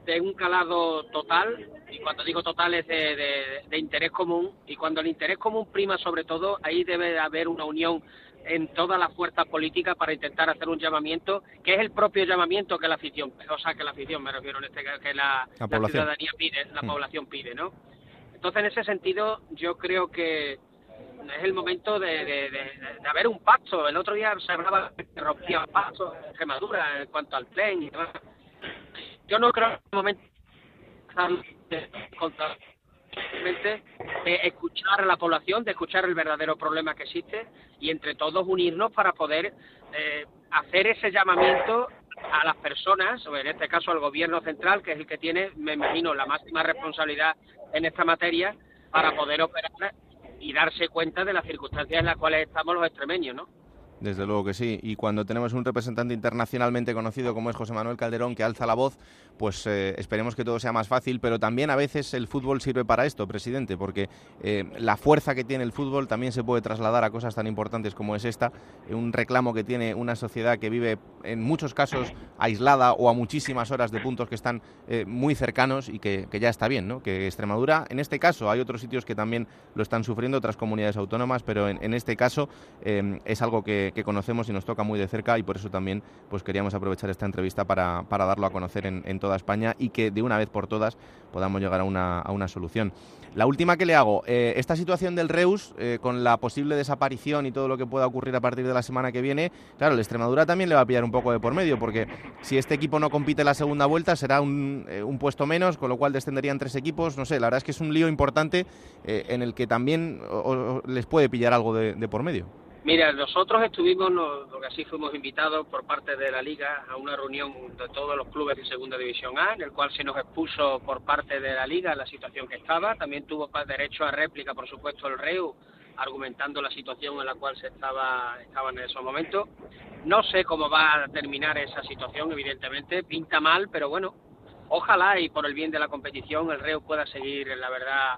de un calado total, y cuando digo total es de, de, interés común, y cuando el interés común prima sobre todo, ahí debe haber una unión en todas las fuerzas políticas para intentar hacer un llamamiento, que es el propio llamamiento que la afición, o sea, que la afición me refiero en este que la, ciudadanía pide, la mm. población pide, ¿no? Entonces, en ese sentido, yo creo que es el momento de, de, de, haber un pacto. El otro día se hablaba que rompía pacto en Extremadura en cuanto al tren y demás yo no creo en este momento de escuchar a la población, de escuchar el verdadero problema que existe y entre todos unirnos para poder eh, hacer ese llamamiento a las personas, o en este caso al gobierno central, que es el que tiene, me imagino, la máxima responsabilidad en esta materia para poder operar y darse cuenta de las circunstancias en las cuales estamos los extremeños, ¿no? Desde luego que sí. Y cuando tenemos un representante internacionalmente conocido como es José Manuel Calderón que alza la voz, pues eh, esperemos que todo sea más fácil. Pero también a veces el fútbol sirve para esto, presidente, porque eh, la fuerza que tiene el fútbol también se puede trasladar a cosas tan importantes como es esta. Un reclamo que tiene una sociedad que vive en muchos casos aislada o a muchísimas horas de puntos que están eh, muy cercanos y que, ya está bien, ¿no? Que Extremadura, en este caso, hay otros sitios que también lo están sufriendo, otras comunidades autónomas, pero en, este caso es algo que que, conocemos y nos toca muy de cerca y por eso también pues queríamos aprovechar esta entrevista para, para darlo a conocer en, toda España y que de una vez por todas podamos llegar a una, a una solución. La última que le hago, eh, esta situación del Reus, eh, con la posible desaparición y todo lo que pueda ocurrir a partir de la semana que viene, claro, el Extremadura también le va a pillar un poco de por medio, porque si este equipo no compite la segunda vuelta será un, eh, un puesto menos, con lo cual descenderían tres equipos, no sé, la verdad es que es un lío importante en el que también les puede pillar algo de por medio. Mira, nosotros estuvimos, porque así fuimos invitados por parte de la Liga a una reunión de todos los clubes de Segunda División A, en el cual se nos expuso por parte de la Liga la situación que estaba. También tuvo derecho a réplica, por supuesto, el REU, argumentando la situación en la cual se estaba, estaba en esos momentos. No sé cómo va a terminar esa situación, evidentemente. Pinta mal, pero bueno, ojalá y por el bien de la competición el REU pueda seguir, la verdad,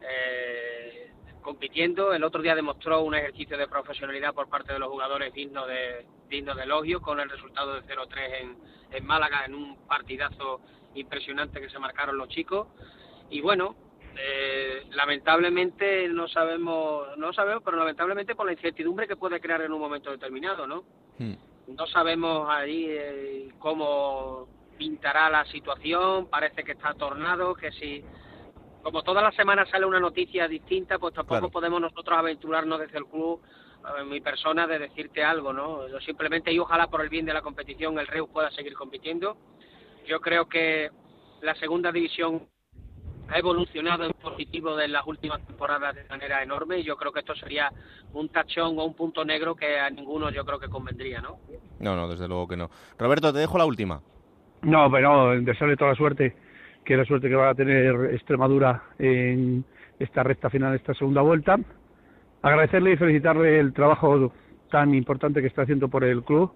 eh, compitiendo. El otro día demostró un ejercicio de profesionalidad por parte de los jugadores digno de, digno de elogio, con el resultado de 0-3 en, en Málaga, en un partidazo impresionante que se marcaron los chicos. Y bueno, eh, lamentablemente no sabemos, no sabemos, pero lamentablemente por la incertidumbre que puede crear en un momento determinado, ¿no? Hmm. No sabemos ahí eh, cómo pintará la situación, parece que está tornado, que si como todas las semanas sale una noticia distinta, pues tampoco podemos nosotros aventurarnos desde el club, eh, mi persona, de decirte algo, ¿no? Yo simplemente, y ojalá por el bien de la competición, el Reus pueda seguir compitiendo. Yo creo que la segunda división ha evolucionado en positivo en las últimas temporadas de manera enorme y yo creo que esto sería un tachón o un punto negro que a ninguno yo creo que convendría, ¿no? No, no, desde luego que no. Roberto, te dejo la última. No, pero desearle toda la suerte que la suerte que va a tener Extremadura en esta recta final, esta segunda vuelta. Agradecerle y felicitarle el trabajo tan importante que está haciendo por el club.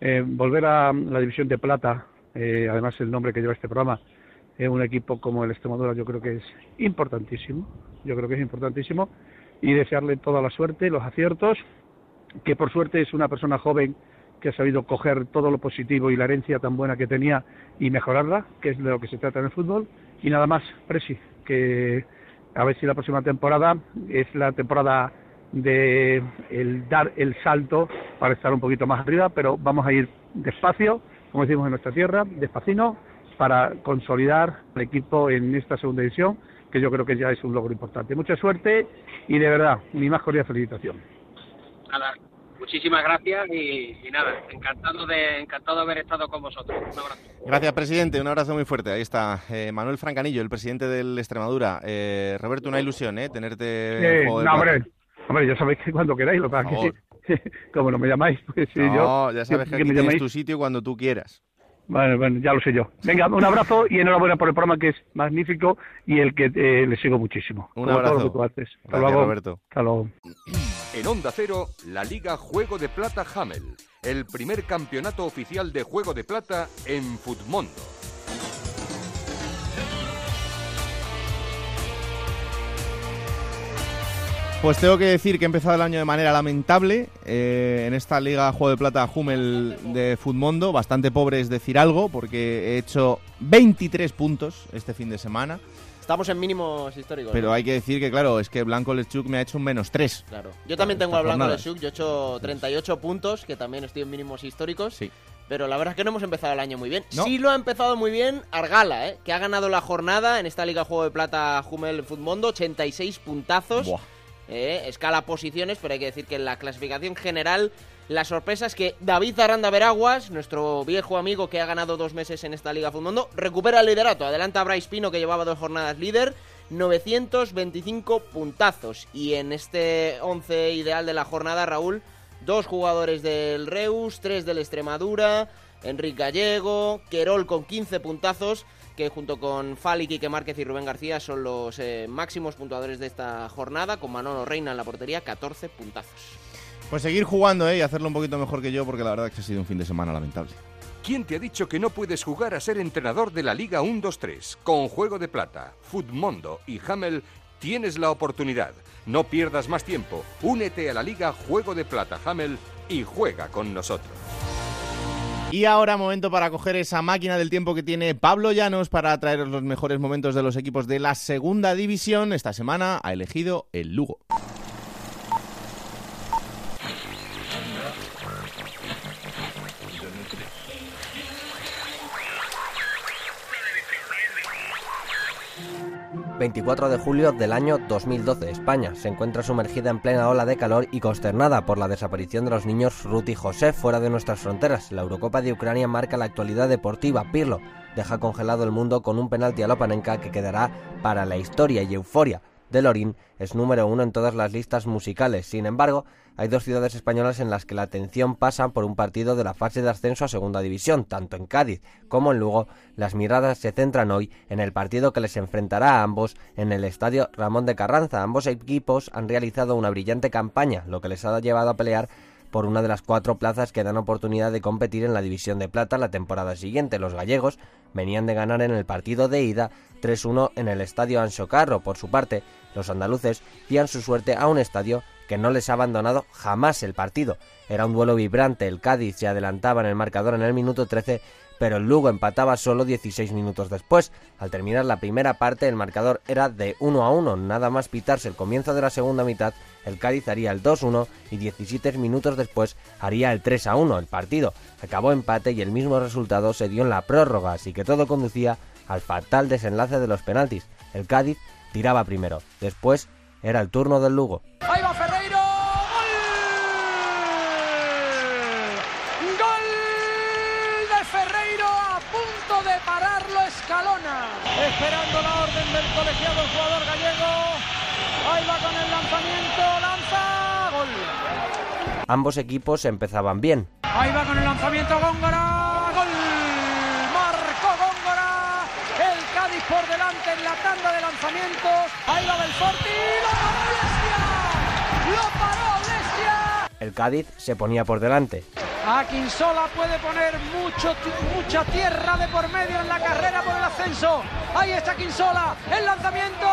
Eh, volver a la división de plata, eh, además el nombre que lleva este programa, en un equipo como el Extremadura yo creo que es importantísimo, yo creo que es importantísimo y desearle toda la suerte, los aciertos, que por suerte es una persona joven que ha sabido coger todo lo positivo y la herencia tan buena que tenía y mejorarla, que es de lo que se trata en el fútbol. Y nada más, Presi, que a ver si la próxima temporada es la temporada de el dar el salto para estar un poquito más arriba, pero vamos a ir despacio como decimos en nuestra tierra, despacino, para consolidar el equipo en esta segunda división, que yo creo que ya es un logro importante. Mucha suerte y de verdad, mi más cordial felicitación. Nada, muchísimas gracias y, nada, encantado de, encantado de haber estado con vosotros. Un abrazo. Gracias, presidente. Un abrazo muy fuerte. Ahí está eh, Manuel Francanillo, el presidente del Extremadura. Eh, Roberto, una ilusión, ¿eh? Tenerte. Eh, no, hombre, hombre, ya sabéis que cuando queráis, lo que pasa que como no me llamáis, pues sí, no, yo. ya sabes que, aquí me tienes tu sitio cuando tú quieras. Bueno, bueno, ya lo sé yo. Venga, un abrazo y enhorabuena por el programa que es magnífico y el que eh, le sigo muchísimo. Un abrazo. Todo lo que tú haces. Hasta Gracias, luego. Roberto. Hasta luego. En Onda Cero, la Liga Juego de Plata Hamel, el primer campeonato oficial de Juego de Plata en Futmundo. Pues tengo que decir que he empezado el año de manera lamentable eh, en esta Liga Juego de Plata Hummel de Futmundo. Bastante pobre es decir algo, porque he hecho 23 puntos este fin de semana. Estamos en mínimos históricos. Pero ¿no? hay que decir que, claro, es que Blanco Lechuk me ha hecho un menos 3. Claro. Yo también tengo al Blanco. Suk, yo he hecho 38 puntos, que también estoy en mínimos históricos. Sí. Pero la verdad es que no hemos empezado el año muy bien. No. Sí lo ha empezado muy bien Argala, ¿eh? que ha ganado la jornada en esta Liga Juego de Plata Hummel Futmundo, 86 puntazos. Buah. Eh, escala posiciones, pero hay que decir que en la clasificación general la sorpresa es que David Aranda Veraguas, nuestro viejo amigo que ha ganado dos meses en esta Liga Futmundo, recupera el liderato. Adelanta a Bryce Pino que llevaba dos jornadas líder, 925 puntazos. Y en este 11 ideal de la jornada, Raúl, dos jugadores del Reus, tres del Extremadura, Enrique Gallego, Querol con 15 puntazos, que junto con Fali, Quique Márquez y Rubén García son los eh, máximos puntuadores de esta jornada, con Manolo Reina en la portería, 14 puntazos. Pues seguir jugando ¿eh? y hacerlo un poquito mejor que yo, porque la verdad es que ha sido un fin de semana lamentable. ¿Quién te ha dicho que no puedes jugar a ser entrenador de la Liga 1-2-3? Con Juego de Plata, Futmundo y Hamel tienes la oportunidad. No pierdas más tiempo. Únete a la Liga Juego de Plata Hamel y juega con nosotros. Y ahora momento para coger esa máquina del tiempo que tiene Pablo Llanos para traeros los mejores momentos de los equipos de la segunda división. Esta semana ha elegido el Lugo. 24 de julio del año 2012, España se encuentra sumergida en plena ola de calor y consternada por la desaparición de los niños Ruth y José fuera de nuestras fronteras. La Eurocopa de Ucrania marca la actualidad deportiva. Pirlo deja congelado el mundo con un penalti a Lopanenka que quedará para la historia y euforia. Delorín es número uno en todas las listas musicales. Sin embargo, hay dos ciudades españolas en las que la atención pasa por un partido de la fase de ascenso a Segunda División. Tanto en Cádiz como en Lugo, las miradas se centran hoy en el partido que les enfrentará a ambos en el estadio Ramón de Carranza. Ambos equipos han realizado una brillante campaña, lo que les ha llevado a pelear por una de las cuatro plazas que dan oportunidad de competir en la División de Plata la temporada siguiente. Los gallegos venían de ganar en el partido de ida 3-1 en el estadio Anso Carro. Por su parte, los andaluces fían su suerte a un estadio que no les ha abandonado jamás el partido. Era un duelo vibrante, el Cádiz se adelantaba en el marcador en el minuto 13, pero el Lugo empataba solo 16 minutos después. Al terminar la primera parte, el marcador era de 1 a 1, nada más pitarse el comienzo de la segunda mitad, el Cádiz haría el 2-1 y 17 minutos después haría el 3 a 1. El partido acabó empate y el mismo resultado se dio en la prórroga, así que todo conducía al fatal desenlace de los penaltis. El Cádiz tiraba primero, después era el turno del Lugo. Ahí va Ferreiro. ¡Gol! ¡Gol de Ferreiro a punto de pararlo Escalona! Esperando la orden del colegiado jugador gallego. Ahí va con el lanzamiento. ¡Lanza! ¡Gol! Ambos equipos empezaban bien. Ahí va con el lanzamiento Góngora. ¡Gol! Marcó Góngora. El Cádiz por delante en la tanda de lanzamientos. Ahí va Belforti. ¡Lo paró Brescia! ¡Lo paró Brescia! El Cádiz se ponía por delante. Aquinsola puede poner mucho, mucha tierra de por medio en la carrera por el ascenso. Ahí está Quinsola. El lanzamiento.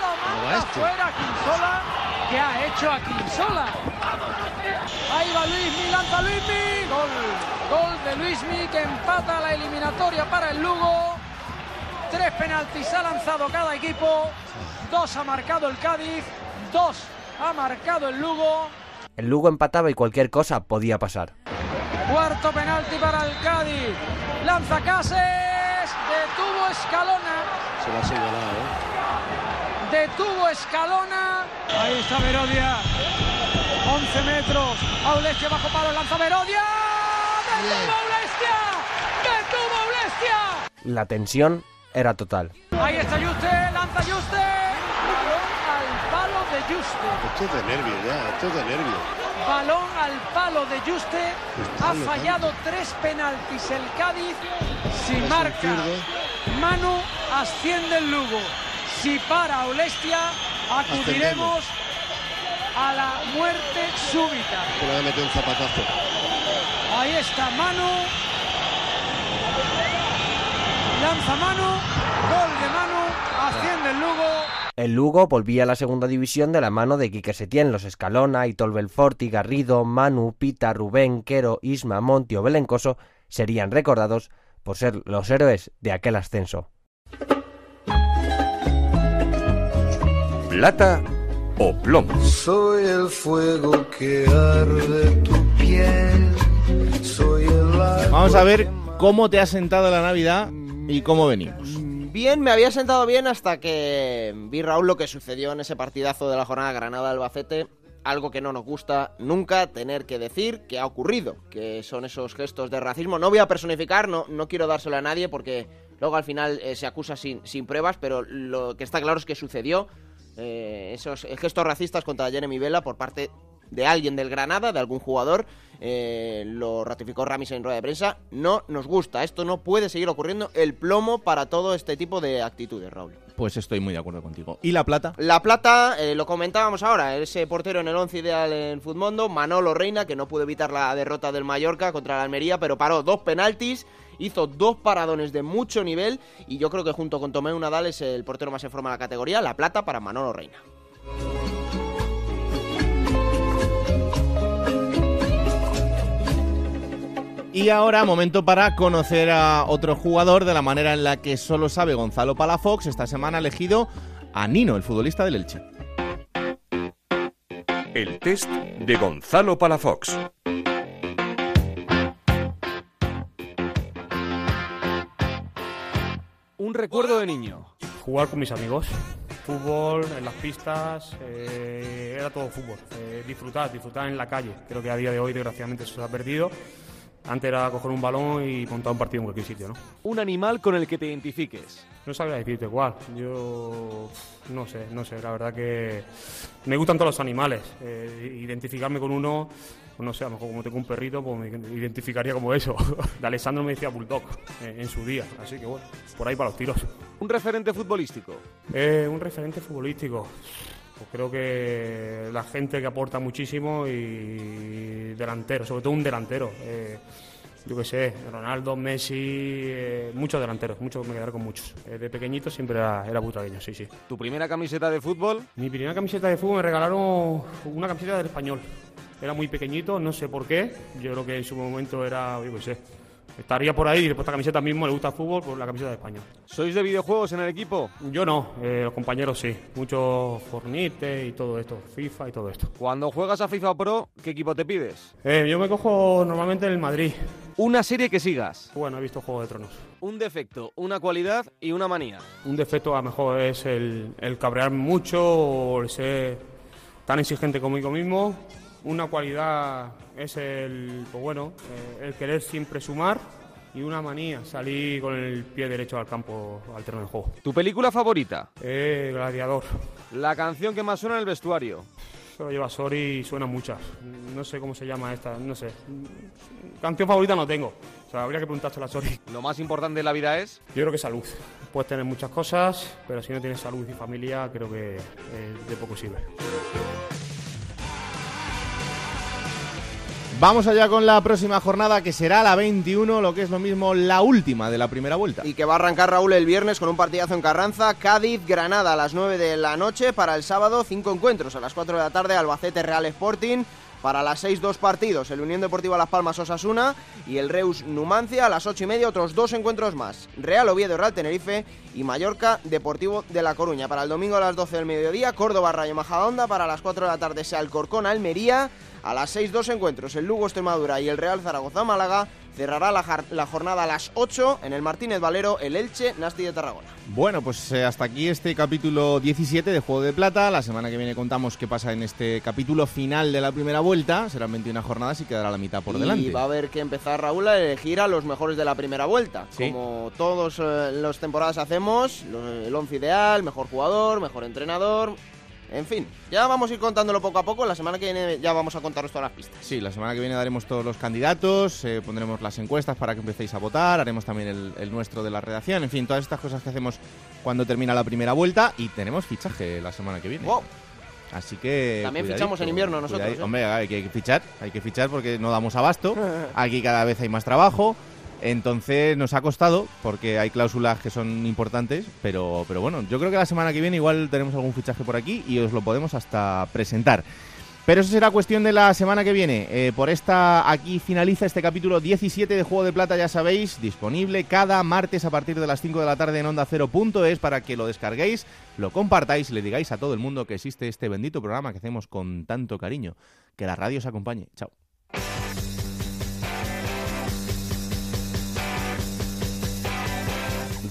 Lo manda fuera Quinsola. ¿Qué ha hecho Aquinsola? Ahí va Luismi, lanza Luismi. Gol. Gol de Luismi que empata la eliminatoria para el Lugo. Tres penaltis ha lanzado cada equipo. Dos ha marcado el Cádiz. Dos ha marcado el Lugo. El Lugo empataba y cualquier cosa podía pasar. Cuarto penalti para el Cádiz. Lanza Cases. Detuvo Escalona. Se la ha señalado, ¿eh? Detuvo Escalona. Ahí está Verodia. 11 metros. Aulestia bajo palo. Lanza Verodia. Detuvo Aulestia. Detuvo Aulestia. La tensión era total. Ahí está Juste. Lanza Juste. Balón al palo de Juste. Esto es de nervios ya, esto es de nervios. Balón al palo de Juste. Ha lejano. fallado tres penaltis el Cádiz. Si Es marca. Manu, asciende el Lugo. Si para Olestia, acudiremos a la muerte súbita. Que le voy a meter un zapatazo. Ahí está Manu. Lanza Manu. Gol de Manu. Asciende el Lugo. El Lugo volvía a la segunda división de la mano de Quique Setién, los Escalona, Itol Belforti, Garrido, Manu, Pita, Rubén, Quero, Isma, Monti o Belencoso serían recordados por ser los héroes de aquel ascenso. Plata o plomo. Soy el fuego que arde tu piel. Soy el Vamos a ver cómo te ha sentado la Navidad y cómo venimos. Bien, me había sentado bien hasta que vi Raúl lo que sucedió en ese partidazo de la jornada Granada-Albacete. Algo que no nos gusta nunca tener que decir que ha ocurrido, que son esos gestos de racismo. No voy a personificar, no, no quiero dárselo a nadie porque luego al final eh, se acusa sin, sin pruebas, pero lo que está claro es que sucedió eh, esos gestos racistas contra Jeremy Vela por parte de alguien del Granada, de algún jugador, eh, lo ratificó Ramis en rueda de prensa. No nos gusta, esto no puede seguir ocurriendo. El plomo para todo este tipo de actitudes, Raúl. Pues estoy muy de acuerdo contigo. ¿Y la plata? La plata, eh, lo comentábamos ahora, ese portero en el 11 ideal en Futmundo, Manolo Reina, que no pudo evitar la derrota del Mallorca contra la Almería, pero paró dos penaltis, hizo dos paradones de mucho nivel y yo creo que junto con Tomeu Nadal es el portero más en forma de la categoría. La plata para Manolo Reina. Y ahora, momento para conocer a otro jugador de la manera en la que solo sabe Gonzalo Palafox. Esta semana ha elegido a Nino, el futbolista del Elche. El test de Gonzalo Palafox. Un recuerdo de niño. Jugar con mis amigos. Fútbol, en las pistas, eh, era todo fútbol. Eh, disfrutar, disfrutar en la calle. Creo que a día de hoy, desgraciadamente, eso se ha perdido. Antes era coger un balón y montar un partido en cualquier sitio, ¿no? Un animal con el que te identifiques. No sabría decirte cuál. Yo no sé, no sé. La verdad que me gustan todos los animales. Eh, identificarme con uno, pues no sé, a lo mejor como tengo un perrito, pues me identificaría como eso. De Alessandro me decía Bulldog eh, en su día. Así que bueno, por ahí para los tiros. Un referente futbolístico. Eh, un referente futbolístico. Pues creo que la gente que aporta muchísimo y delantero, sobre todo un delantero. Eh, yo qué sé, Ronaldo, Messi, eh, muchos delanteros, muchos me quedaré con muchos. Eh, de pequeñito siempre era, era butragueño, sí, sí. ¿Tu primera camiseta de fútbol? Mi primera camiseta de fútbol me regalaron una camiseta del español. Era muy pequeñito, no sé por qué. Yo creo que en su momento era, yo qué sé. Estaría por ahí, después esta camiseta mismo le gusta el fútbol, por la camiseta de España. ¿Sois de videojuegos en el equipo? Yo no, eh, los compañeros sí. Muchos Fornite y todo esto, FIFA y todo esto. Cuando juegas a FIFA Pro, ¿qué equipo te pides? Eh, yo me cojo normalmente el Madrid. Una serie que sigas. Bueno, he visto Juego de Tronos. Un defecto, una cualidad y una manía. Un defecto a lo mejor es el, el cabrearme mucho o el ser tan exigente conmigo mismo. Una cualidad es el, pues bueno, eh, el querer siempre sumar y una manía, salir con el pie derecho al campo al terreno de juego. ¿Tu película favorita? Eh, Gladiador. La canción que más suena en el vestuario. Se lo lleva Sori y suenan muchas. No sé cómo se llama esta, no sé. Canción favorita no tengo. O sea, habría que preguntársela a Sori. Lo más importante de la vida es. Yo creo que salud. Puedes tener muchas cosas, pero si no tienes salud y familia, creo que eh, de poco sirve. Vamos allá con la próxima jornada que será la 21, lo que es lo mismo la última de la primera vuelta. Y que va a arrancar Raúl el viernes con un partidazo en Carranza, Cádiz, Granada a las 9 de la noche, para el sábado cinco encuentros, a las 4 de la tarde Albacete Real Sporting, Para las 6, dos partidos. El Unión Deportiva Las Palmas Osasuna y el Reus Numancia. A las 8 y media otros dos encuentros más. Real Oviedo Real Tenerife y Mallorca Deportivo de La Coruña. Para el domingo a las 12 del mediodía, Córdoba Rayo Majadahonda. Para las 4 de la tarde, Alcorcón Almería. A las 6, dos encuentros. El Lugo Extremadura y el Real Zaragoza Málaga. Cerrará la, jornada a las 8 en el Martínez Valero, el Elche, Nasti de Tarragona. Bueno, pues eh, hasta aquí este capítulo 17 de Juego de Plata. La semana que viene contamos qué pasa en este capítulo final de la primera vuelta. Serán 21 jornadas y quedará la mitad por delante. Y va a haber que empezar, Raúl, a elegir a los mejores de la primera vuelta. Como todos eh, las temporadas hacemos, el once ideal, mejor jugador, mejor entrenador, en fin, ya vamos a ir contándolo poco a poco. La semana que viene ya vamos a contaros todas las pistas. Sí, la semana que viene daremos todos los candidatos, eh, pondremos las encuestas para que empecéis a votar, haremos también el, nuestro de la redacción, en fin, todas estas cosas que hacemos cuando termina la primera vuelta y tenemos fichaje la semana que viene. Wow. Así que. También fichamos en invierno nosotros. ¿eh? Hombre, hay que fichar, hay que fichar porque no damos abasto. Aquí cada vez hay más trabajo. Entonces nos ha costado porque hay cláusulas que son importantes, pero, pero bueno, yo creo que la semana que viene igual tenemos algún fichaje por aquí y os lo podemos hasta presentar. Pero eso será cuestión de la semana que viene. Eh, por esta, aquí finaliza este capítulo 17 de Juego de Plata, ya sabéis, disponible cada martes a partir de las 5 de la tarde en Onda Cero.es para que lo descarguéis, lo compartáis y le digáis a todo el mundo que existe este bendito programa que hacemos con tanto cariño. Que la radio os acompañe. Chao.